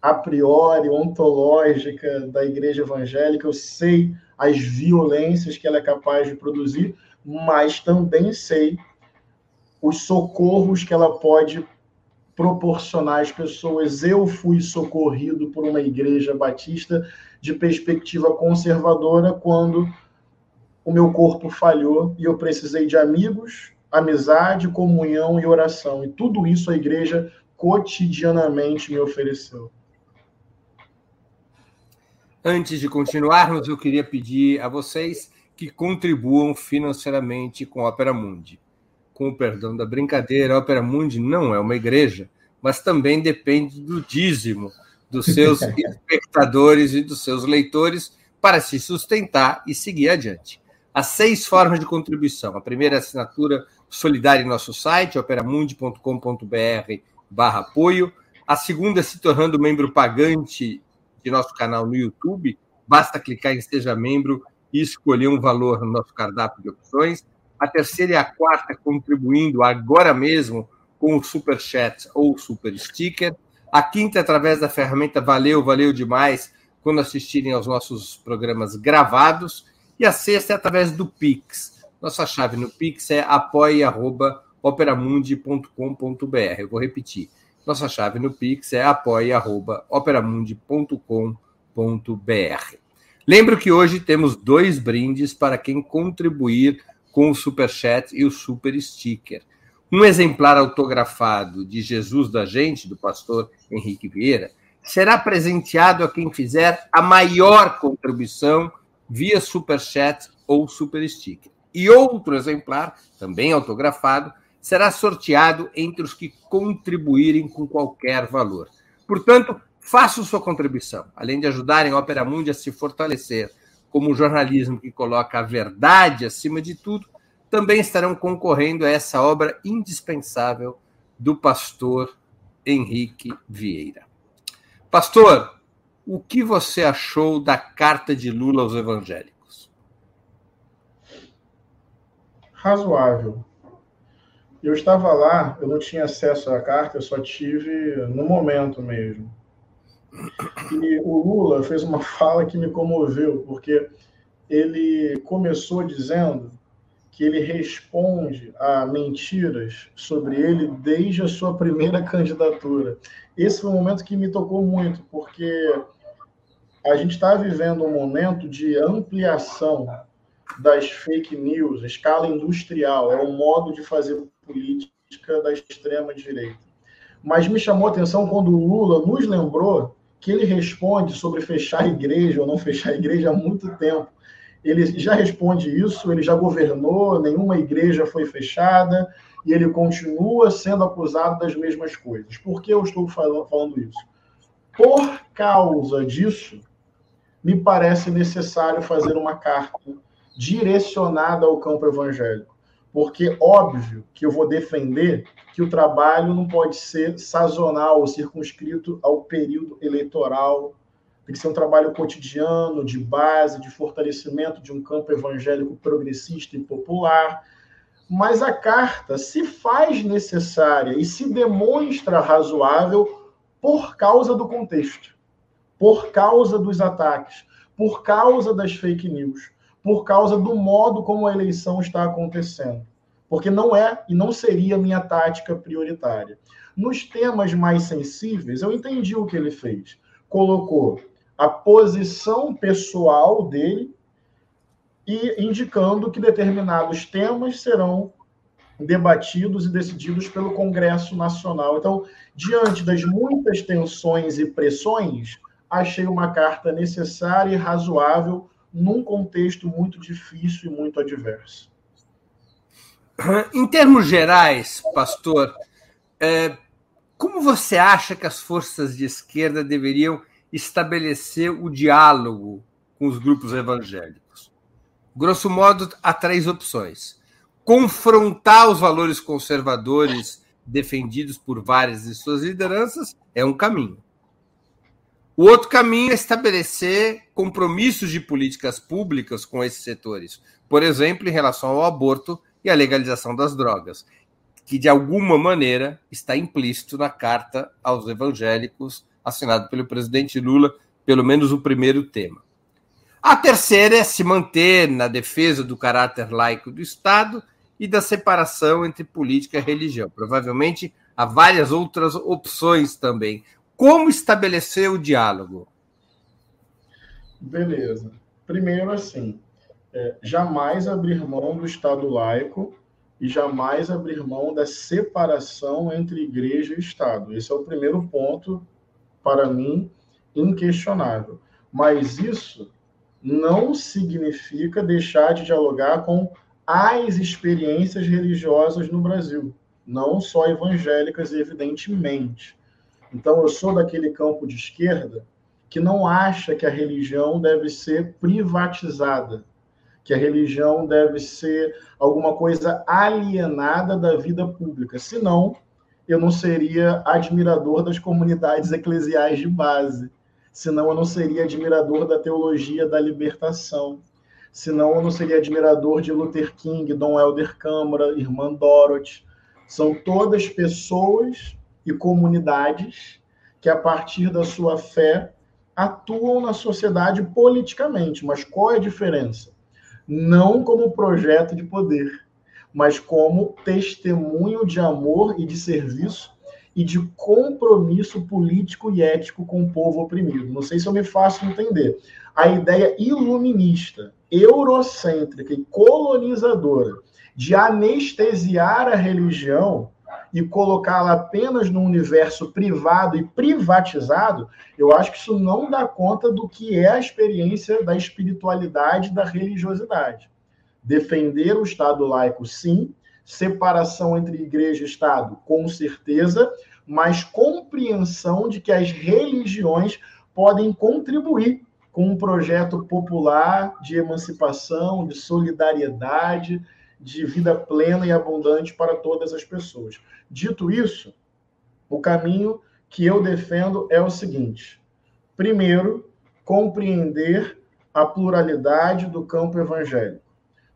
Speaker 3: a priori ontológica da igreja evangélica. Eu sei as violências que ela é capaz de produzir, mas também sei os socorros que ela pode proporcionar às pessoas. Eu fui socorrido por uma igreja batista de perspectiva conservadora quando o meu corpo falhou e eu precisei de amigos, amizade, comunhão e oração. E tudo isso a igreja cotidianamente me ofereceu.
Speaker 2: Antes de continuarmos, eu queria pedir a vocês que contribuam financeiramente com a Opera Mundi. Com o perdão da brincadeira, a Opera Mundi não é uma igreja, mas também depende do dízimo dos seus <laughs> espectadores e dos seus leitores para se sustentar e seguir adiante. Há seis formas de contribuição. A primeira é a assinatura solidária em nosso site, operamundi.com.br barra apoio. A segunda é se tornando membro pagante de nosso canal no YouTube. Basta clicar em Seja Membro e escolher um valor no nosso cardápio de opções. A terceira e a quarta contribuindo agora mesmo com o Super Chat ou Super Sticker. A quinta, através da ferramenta Valeu, Valeu Demais, quando assistirem aos nossos programas gravados. E a sexta é através do Pix. Nossa chave no Pix é apoia.operamundi.com.br. Eu vou repetir nossa chave no Pix é apoia.operamundi.com.br. Lembro que hoje temos dois brindes para quem contribuir com o Super Chat e o Super Sticker. Um exemplar autografado de Jesus da Gente, do pastor Henrique Vieira, será presenteado a quem fizer a maior contribuição via Super Chat ou Super Sticker. E outro exemplar, também autografado, será sorteado entre os que contribuírem com qualquer valor. Portanto, façam sua contribuição, além de ajudarem a Opera Mundi a se fortalecer como um jornalismo que coloca a verdade acima de tudo, também estarão concorrendo a essa obra indispensável do pastor Henrique Vieira. Pastor, o que você achou da carta de Lula aos evangélicos?
Speaker 3: Razoável. Eu estava lá, eu não tinha acesso à carta, eu só tive no momento mesmo. E o Lula fez uma <laughs> fala que me comoveu, porque ele começou dizendo que ele responde a mentiras sobre ele desde a sua primeira <laughs> candidatura. Esse foi um momento que me tocou muito, porque a gente está vivendo um momento de ampliação das fake news, escala industrial, é um modo de fazer política da extrema direita. Mas me chamou a atenção quando o Lula nos lembrou que ele responde sobre fechar a igreja ou não fechar a igreja há muito tempo ele já responde isso, ele já governou, nenhuma igreja foi fechada e ele continua sendo acusado das mesmas coisas. Por que eu estou falando isso? Por causa disso, me parece necessário fazer uma carta direcionada ao campo evangélico. Porque, óbvio, que eu vou defender que o trabalho não pode ser sazonal ou circunscrito ao período eleitoral tem que ser um trabalho cotidiano, de base, de fortalecimento de um campo evangélico progressista e popular. Mas a carta se faz necessária e se demonstra razoável por causa do contexto, por causa dos ataques, por causa das fake news, por causa do modo como a eleição está acontecendo. Porque não é e não seria minha tática prioritária. Nos temas mais sensíveis, eu entendi o que ele fez. Colocou a posição pessoal dele e indicando que determinados temas serão debatidos e decididos pelo Congresso Nacional. Então, diante das muitas tensões e pressões, achei uma carta necessária e razoável num contexto muito difícil e muito adverso.
Speaker 2: Em termos gerais, pastor, é, como você acha que as forças de esquerda deveriam estabelecer o diálogo com os grupos evangélicos. Grosso modo, há três opções: confrontar os valores conservadores defendidos por várias de suas lideranças é um caminho. O outro caminho é estabelecer compromissos de políticas públicas com esses setores, por exemplo, em relação ao aborto e à legalização das drogas, que de alguma maneira está implícito na carta aos evangélicos assinado pelo presidente Lula, pelo menos o primeiro tema. A terceira é se manter na defesa do caráter laico do Estado e da separação entre política e religião. Provavelmente há várias outras opções também. Como estabelecer o diálogo?
Speaker 3: Beleza. Primeiro, assim, é, jamais abrir mão do Estado laico e jamais abrir mão da separação entre igreja e Estado. Esse é o primeiro ponto para mim, inquestionável. Mas isso não significa deixar de dialogar com as experiências religiosas no Brasil, não só evangélicas, evidentemente. Então, eu sou daquele campo de esquerda que não acha que a religião deve ser privatizada, que a religião deve ser alguma coisa alienada da vida pública. Senão, eu não seria admirador das comunidades eclesiais de base, senão eu não seria admirador da teologia da libertação, senão eu não seria admirador de Luther King, Dom Helder Câmara, Irmã Dorothy. São todas pessoas e comunidades que, a partir da sua fé, atuam na sociedade politicamente. Mas qual é a diferença? Não como projeto de poder, mas como testemunho de amor e de serviço e de compromisso político e ético com o povo oprimido. Não sei se eu me faço entender. A ideia iluminista, eurocêntrica e colonizadora de anestesiar a religião e colocá-la apenas no universo privado e privatizado, eu acho que isso não dá conta do que é a experiência da espiritualidade da religiosidade. Defender o Estado laico, sim, separação entre igreja e Estado, com certeza, mas compreensão de que as religiões podem contribuir com um projeto popular de emancipação, de solidariedade, de vida plena e abundante para todas as pessoas. Dito isso, o caminho que eu defendo é o seguinte: Primeiro, compreender a pluralidade do campo evangélico.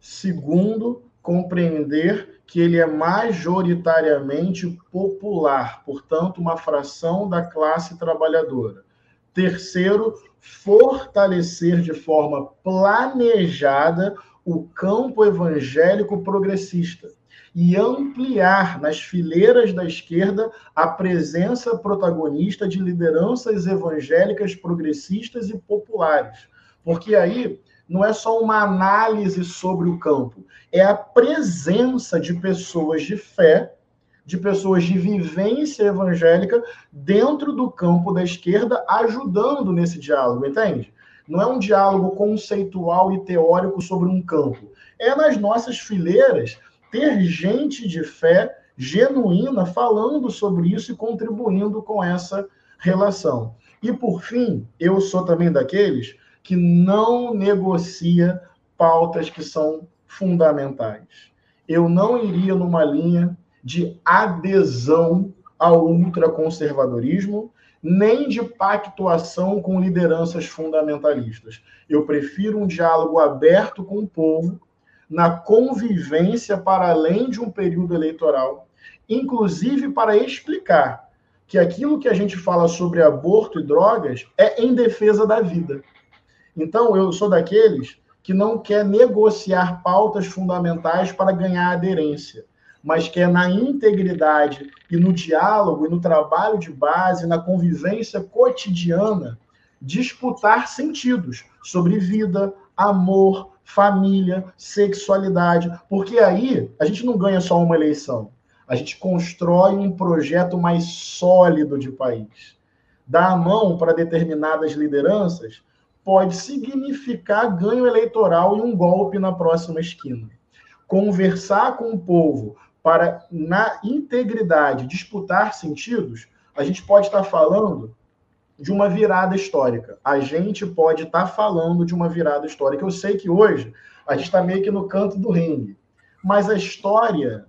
Speaker 3: Segundo, compreender que ele é majoritariamente popular, portanto, uma fração da classe trabalhadora. Terceiro, fortalecer de forma planejada o campo evangélico progressista e ampliar nas fileiras da esquerda a presença protagonista de lideranças evangélicas progressistas e populares. Porque aí não é só uma análise sobre o campo, é a presença de pessoas de fé, de pessoas de vivência evangélica dentro do campo da esquerda, ajudando nesse diálogo, entende? Não é um diálogo conceitual e teórico sobre um campo. É nas nossas fileiras ter gente de fé genuína falando sobre isso e contribuindo com essa relação. E por fim, eu sou também daqueles que não negocia pautas que são fundamentais. Eu não iria numa linha de adesão ao ultraconservadorismo, nem de pactuação com lideranças fundamentalistas. Eu prefiro um diálogo aberto com o povo, na convivência para além de um período eleitoral, inclusive para explicar que aquilo que a gente fala sobre aborto e drogas é em defesa da vida. Então, eu sou daqueles que não quer negociar pautas fundamentais para ganhar aderência, mas quer na integridade e no diálogo e no trabalho de base, na convivência cotidiana, disputar sentidos sobre vida, amor, família, sexualidade, porque aí a gente não ganha só uma eleição, a gente constrói um projeto mais sólido de país. Dar a mão para determinadas lideranças pode significar ganho eleitoral e um golpe na próxima esquina. Conversar com o povo para, na integridade, disputar sentidos, a gente pode estar falando de uma virada histórica. A gente pode estar falando de uma virada histórica. Eu sei que hoje a gente está meio que no canto do ringue, mas a história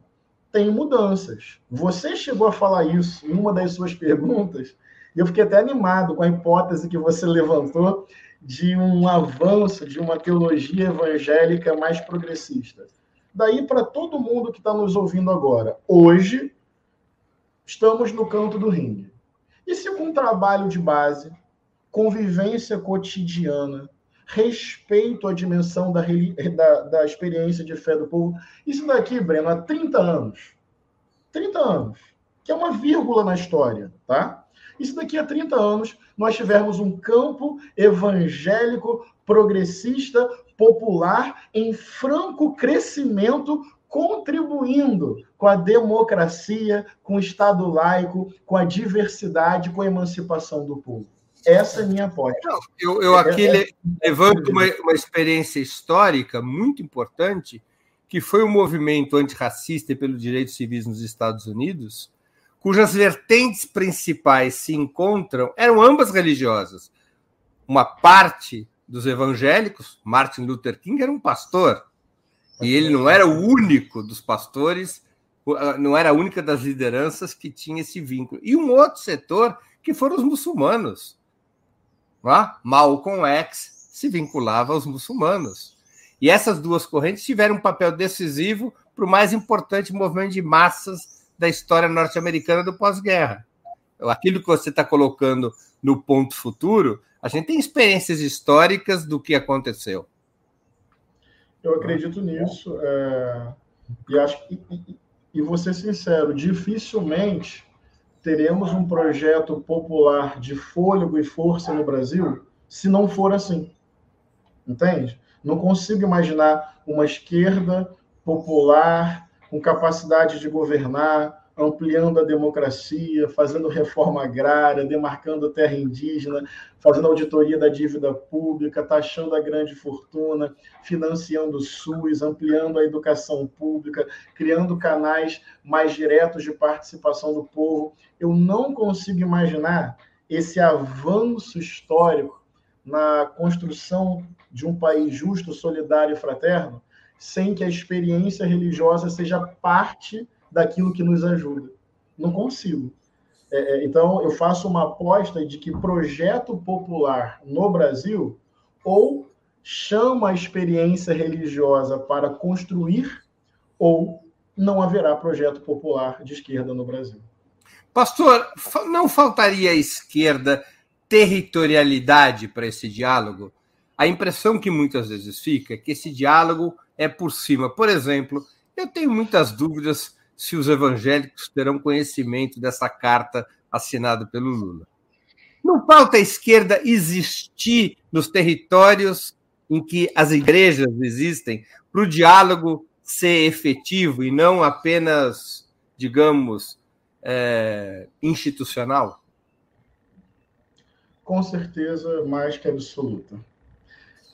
Speaker 3: tem mudanças. Você chegou a falar isso em uma das suas perguntas, e eu fiquei até animado com a hipótese que você levantou de um avanço de uma teologia evangélica mais progressista. Daí para todo mundo que está nos ouvindo agora, hoje estamos no canto do ringue. E se com trabalho de base, convivência cotidiana, respeito à dimensão da, da, da experiência de fé do povo, isso daqui, Breno, há 30 anos. 30 anos, que é uma vírgula na história, tá? Isso daqui a 30 anos nós tivermos um campo evangélico, progressista, popular, em franco crescimento, contribuindo com a democracia, com o Estado laico, com a diversidade, com a emancipação do povo. Essa é a minha aposta.
Speaker 2: Eu, eu aqui é, é, levanto uma, uma experiência histórica muito importante, que foi o movimento antirracista e pelos direitos civis nos Estados Unidos, cujas vertentes principais se encontram, eram ambas religiosas. Uma parte dos evangélicos, Martin Luther King era um pastor, e ele não era o único dos pastores, não era a única das lideranças que tinha esse vínculo. E um outro setor que foram os muçulmanos. Lá, Malcolm X se vinculava aos muçulmanos. E essas duas correntes tiveram um papel decisivo para o mais importante movimento de massas da história norte-americana do pós-guerra. Aquilo que você está colocando no ponto futuro, a gente tem experiências históricas do que aconteceu.
Speaker 3: Eu acredito nisso. É... E acho e, e vou ser sincero, dificilmente teremos um projeto popular de fôlego e força no Brasil se não for assim. Entende? Não consigo imaginar uma esquerda popular com capacidade de governar, ampliando a democracia, fazendo reforma agrária, demarcando terra indígena, fazendo auditoria da dívida pública, taxando a grande fortuna, financiando o SUS, ampliando a educação pública, criando canais mais diretos de participação do povo. Eu não consigo imaginar esse avanço histórico na construção de um país justo, solidário e fraterno sem que a experiência religiosa seja parte daquilo que nos ajuda. Não consigo. É, é, então, eu faço uma aposta de que projeto popular no Brasil ou chama a experiência religiosa para construir ou não haverá projeto popular de esquerda no Brasil.
Speaker 2: Pastor, não faltaria à esquerda territorialidade para esse diálogo? A impressão que muitas vezes fica é que esse diálogo é por cima. Por exemplo, eu tenho muitas dúvidas se os evangélicos terão conhecimento dessa carta assinada pelo Lula. Não falta a esquerda existir nos territórios em que as igrejas existem para o diálogo ser efetivo e não apenas, digamos, é, institucional?
Speaker 3: Com certeza, mais que absoluta.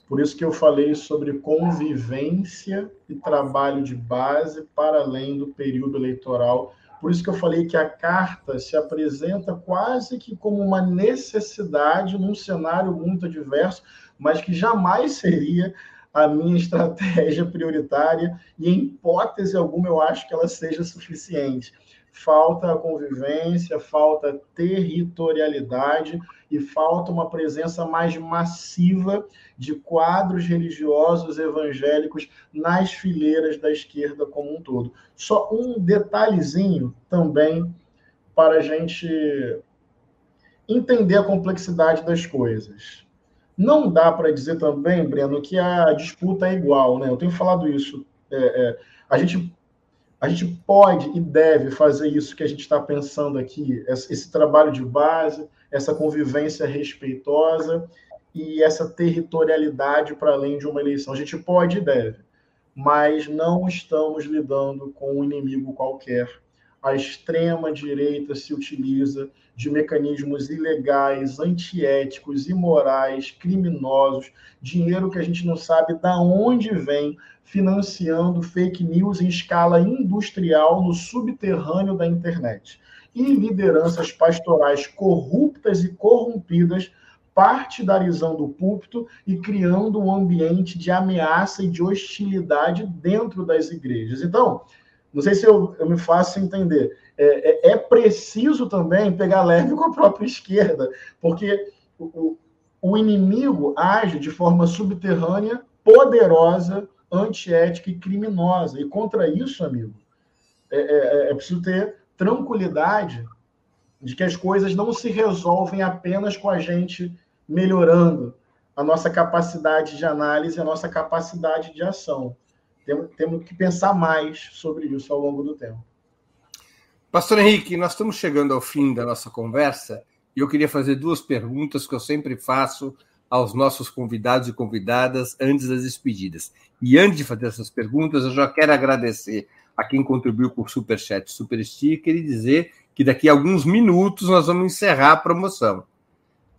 Speaker 3: Por isso que eu falei sobre convivência e trabalho de base para além do período eleitoral. Por isso que eu falei que a carta se apresenta quase que como uma necessidade num cenário muito adverso, mas que jamais seria a minha estratégia <laughs> prioritária e, em hipótese alguma, eu acho que ela seja suficiente falta a convivência, falta territorialidade e falta uma presença mais massiva de quadros religiosos evangélicos nas fileiras da esquerda como um todo. Só um detalhezinho também para a gente entender a complexidade das coisas. Não dá para dizer também, Breno, que a disputa é igual, né? Eu tenho falado isso. É, é, a gente a gente pode e deve fazer isso que a gente está pensando aqui, esse trabalho de base, essa convivência respeitosa e essa territorialidade para além de uma eleição. A gente pode e deve, mas não estamos lidando com um inimigo qualquer. A extrema-direita se utiliza de mecanismos ilegais, antiéticos, imorais, criminosos, dinheiro que a gente não sabe de onde vem, financiando fake news em escala industrial no subterrâneo da internet. E lideranças pastorais corruptas e corrompidas partidarizando o púlpito e criando um ambiente de ameaça e de hostilidade dentro das igrejas. Então, não sei se eu, eu me faço entender. É, é, é, preciso também pegar leve com a própria esquerda, porque o, o inimigo age de forma subterrânea, poderosa, antiética e criminosa. E contra isso, amigo, é, é, é preciso ter tranquilidade de que as coisas não se resolvem apenas com a gente melhorando a nossa capacidade de análise, a nossa capacidade de ação. Temos, temos que pensar mais sobre isso ao longo do tempo.
Speaker 2: Pastor Henrique, nós estamos chegando ao fim da nossa conversa e eu queria fazer duas perguntas que eu sempre faço aos nossos convidados e convidadas antes das despedidas. E antes de fazer essas perguntas, eu já quero agradecer a quem contribuiu com o Superchat Super Sticker e dizer que daqui a alguns minutos nós vamos encerrar a promoção.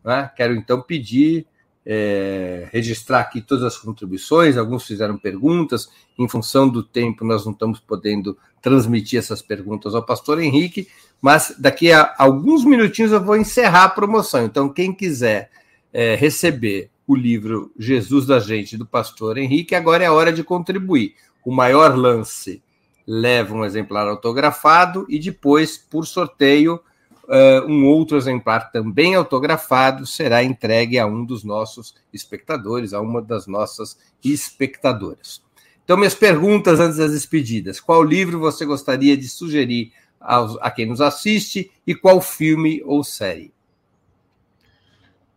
Speaker 2: Né? Quero então pedir é, registrar aqui todas as contribuições, alguns fizeram perguntas, em função do tempo nós não estamos podendo transmitir essas perguntas ao pastor Henrique, mas daqui a alguns minutinhos eu vou encerrar a promoção. Então, quem quiser é, receber o livro Jesus da Gente do pastor Henrique, agora é a hora de contribuir. O maior lance leva um exemplar autografado e depois, por sorteio, uh, um outro exemplar também autografado será entregue a um dos nossos espectadores, a uma das nossas espectadoras. Então, minhas perguntas antes das despedidas: qual livro você gostaria de sugerir aos, a quem nos assiste e qual filme ou série?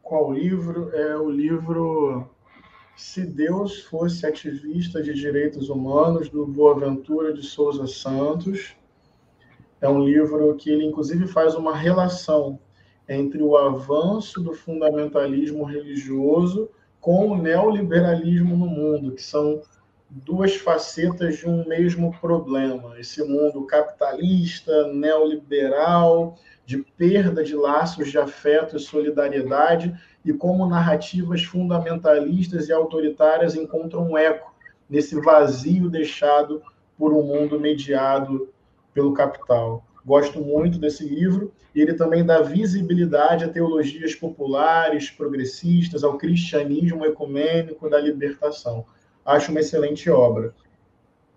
Speaker 3: Qual livro? É o livro Se Deus Fosse Ativista de Direitos Humanos, do Boaventura de Souza Santos. É um livro que ele, inclusive, faz uma relação entre o avanço do fundamentalismo religioso com o neoliberalismo no mundo, que são duas facetas de um mesmo problema. Esse mundo capitalista, neoliberal, de perda de laços de afeto e solidariedade, e como narrativas fundamentalistas e autoritárias encontram um eco nesse vazio deixado por um mundo mediado pelo capital. Gosto muito desse livro. E ele também dá visibilidade a teologias populares, progressistas, ao cristianismo ecumênico da libertação. Acho uma excelente obra.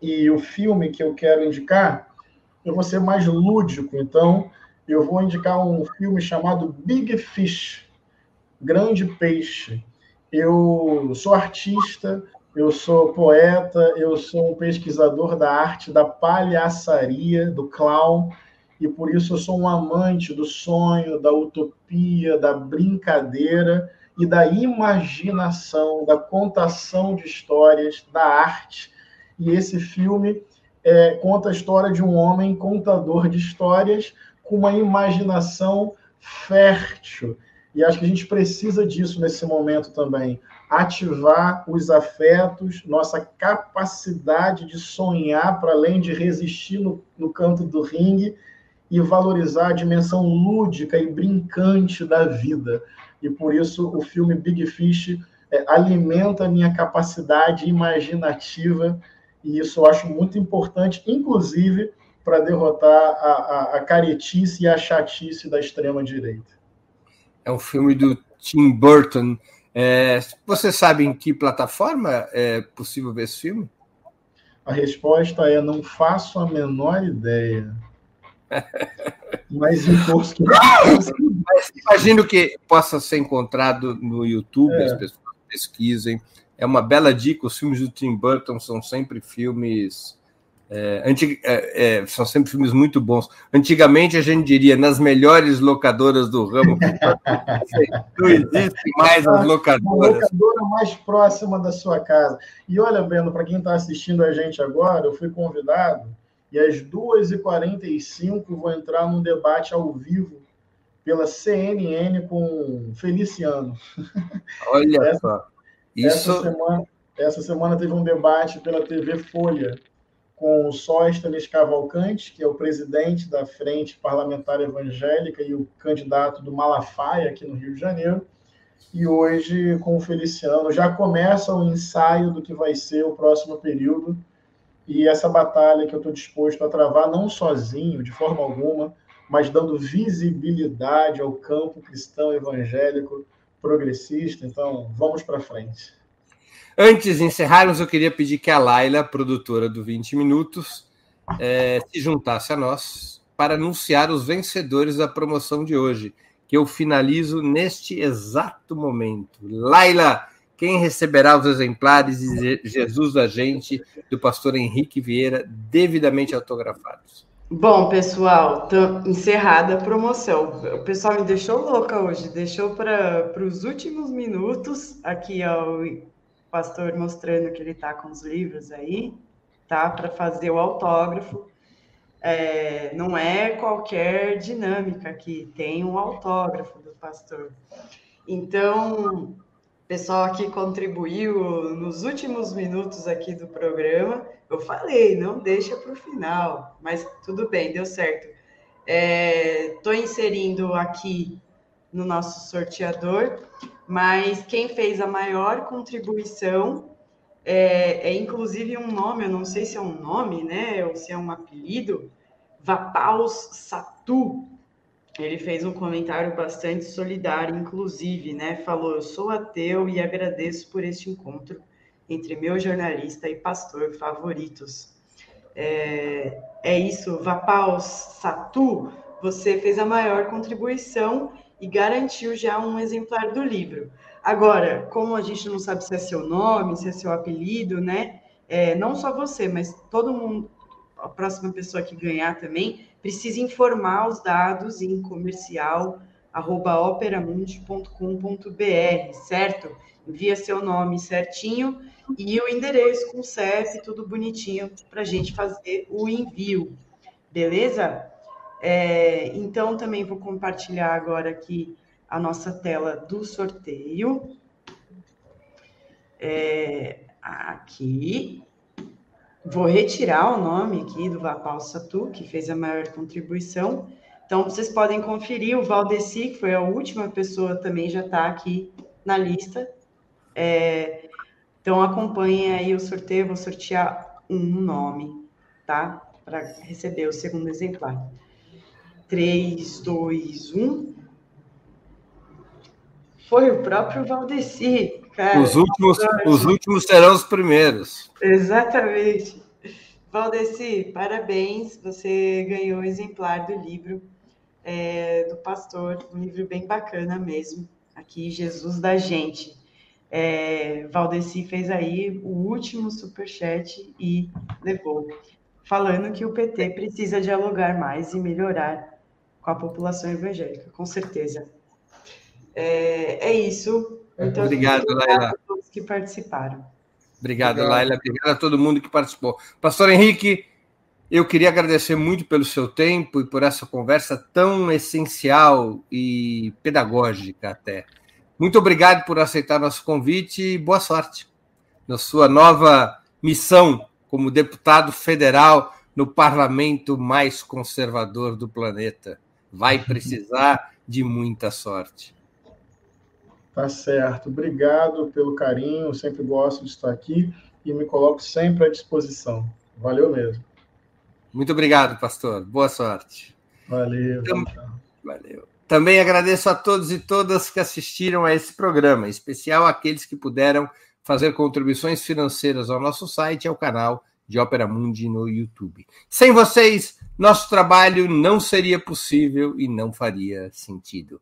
Speaker 3: E o filme que eu quero indicar, eu vou ser mais lúdico, então eu vou indicar um filme chamado Big Fish, Grande Peixe. Eu sou artista, eu sou poeta, eu sou um pesquisador da arte da palhaçaria, do clown, e por isso eu sou um amante do sonho, da utopia, da brincadeira e da imaginação, da contação de histórias, da arte. E esse filme é, conta a história de um homem contador de histórias com uma imaginação fértil. E acho que a gente precisa disso nesse momento também. Ativar os afetos, nossa capacidade de sonhar para além de resistir no, no canto do ringue e valorizar a dimensão lúdica e brincante da vida. E por isso o filme Big Fish é, alimenta a minha capacidade imaginativa e isso eu acho muito importante, inclusive para derrotar a, a, a caretice e a chatice da extrema-direita.
Speaker 2: É um filme do Tim Burton. É, você sabe em que plataforma é possível ver esse filme?
Speaker 3: A resposta é: não faço a menor ideia. Mas.
Speaker 2: Mas imagino que possa ser encontrado no YouTube, é. as pessoas pesquisem. É uma bela dica. Os filmes do Tim Burton são sempre filmes é, antig... é, é, são sempre filmes muito bons. Antigamente a gente diria nas melhores locadoras do ramo. <laughs> Não existe mais as locadoras.
Speaker 3: A locadora mais próxima da sua casa. E olha, Breno, para quem está assistindo a gente agora, eu fui convidado e às 2h45 vou entrar num debate ao vivo pela CNN com Feliciano.
Speaker 2: Olha essa, só.
Speaker 3: Isso... Essa semana, essa semana teve um debate pela TV Folha com o Sóstenes Cavalcante, que é o presidente da Frente Parlamentar Evangélica e o candidato do Malafaia aqui no Rio de Janeiro. E hoje, com o Feliciano, já começa o ensaio do que vai ser o próximo período. E essa batalha que eu estou disposto a travar, não sozinho, de forma alguma, mas dando visibilidade ao campo cristão evangélico progressista. Então, vamos para frente.
Speaker 2: Antes de encerrarmos, eu queria pedir que a Laila, produtora do 20 Minutos, é, se juntasse a nós para anunciar os vencedores da promoção de hoje, que eu finalizo neste exato momento. Laila, quem receberá os exemplares de Jesus da Gente, do pastor Henrique Vieira, devidamente autografados?
Speaker 4: Bom, pessoal, encerrada a promoção. O pessoal me deixou louca hoje, deixou para os últimos minutos aqui ó, pastor mostrando que ele está com os livros aí, tá? Para fazer o autógrafo. É, não é qualquer dinâmica aqui, tem um autógrafo do pastor. Então, o pessoal aqui contribuiu nos últimos minutos aqui do programa. Eu falei, não deixa para o final, mas tudo bem, deu certo. Estou é, inserindo aqui no nosso sorteador mas quem fez a maior contribuição é, é, inclusive um nome, eu não sei se é um nome, né, ou se é um apelido, Vapaus Satu. Ele fez um comentário bastante solidário, inclusive, né? Falou: Eu sou ateu e agradeço por este encontro entre meu jornalista e pastor favoritos. É, é isso, Vapaus Satu. Você fez a maior contribuição e garantiu já um exemplar do livro. Agora, como a gente não sabe se é seu nome, se é seu apelido, né? É, não só você, mas todo mundo, a próxima pessoa que ganhar também, precisa informar os dados em comercial operamundi.com.br, certo? Envia seu nome certinho e o endereço com CEP, tudo bonitinho, para a gente fazer o envio, beleza? É, então, também vou compartilhar agora aqui a nossa tela do sorteio. É, aqui. Vou retirar o nome aqui do Vapal Satu, que fez a maior contribuição. Então, vocês podem conferir o Valdeci, que foi a última pessoa, também já está aqui na lista. É, então, acompanhem aí o sorteio, vou sortear um nome, tá? Para receber o segundo exemplar. 3, 2, 1. Foi o próprio Valdeci, cara.
Speaker 2: Os últimos, os últimos serão os primeiros.
Speaker 4: Exatamente. Valdeci, parabéns. Você ganhou o exemplar do livro é, do pastor, um livro bem bacana mesmo, aqui, Jesus da Gente. É, Valdeci fez aí o último superchat e levou, falando que o PT precisa dialogar mais e melhorar com a população evangélica, com certeza. É, é isso.
Speaker 2: Então, obrigado, Laila. a
Speaker 4: todos que participaram.
Speaker 2: Obrigado, obrigado, Laila. Obrigado a todo mundo que participou. Pastor Henrique, eu queria agradecer muito pelo seu tempo e por essa conversa tão essencial e pedagógica até. Muito obrigado por aceitar nosso convite e boa sorte na sua nova missão como deputado federal no parlamento mais conservador do planeta. Vai <laughs> precisar de muita sorte.
Speaker 3: Tá certo. Obrigado pelo carinho. sempre gosto de estar aqui e me coloco sempre à disposição. Valeu mesmo.
Speaker 2: Muito obrigado, pastor. Boa sorte.
Speaker 3: Valeu. Então,
Speaker 2: valeu. Também agradeço a todos e todas que assistiram a esse programa, em especial aqueles que puderam fazer contribuições financeiras ao nosso site e ao canal de Ópera Mundi no YouTube. Sem vocês, nosso trabalho não seria possível e não faria sentido.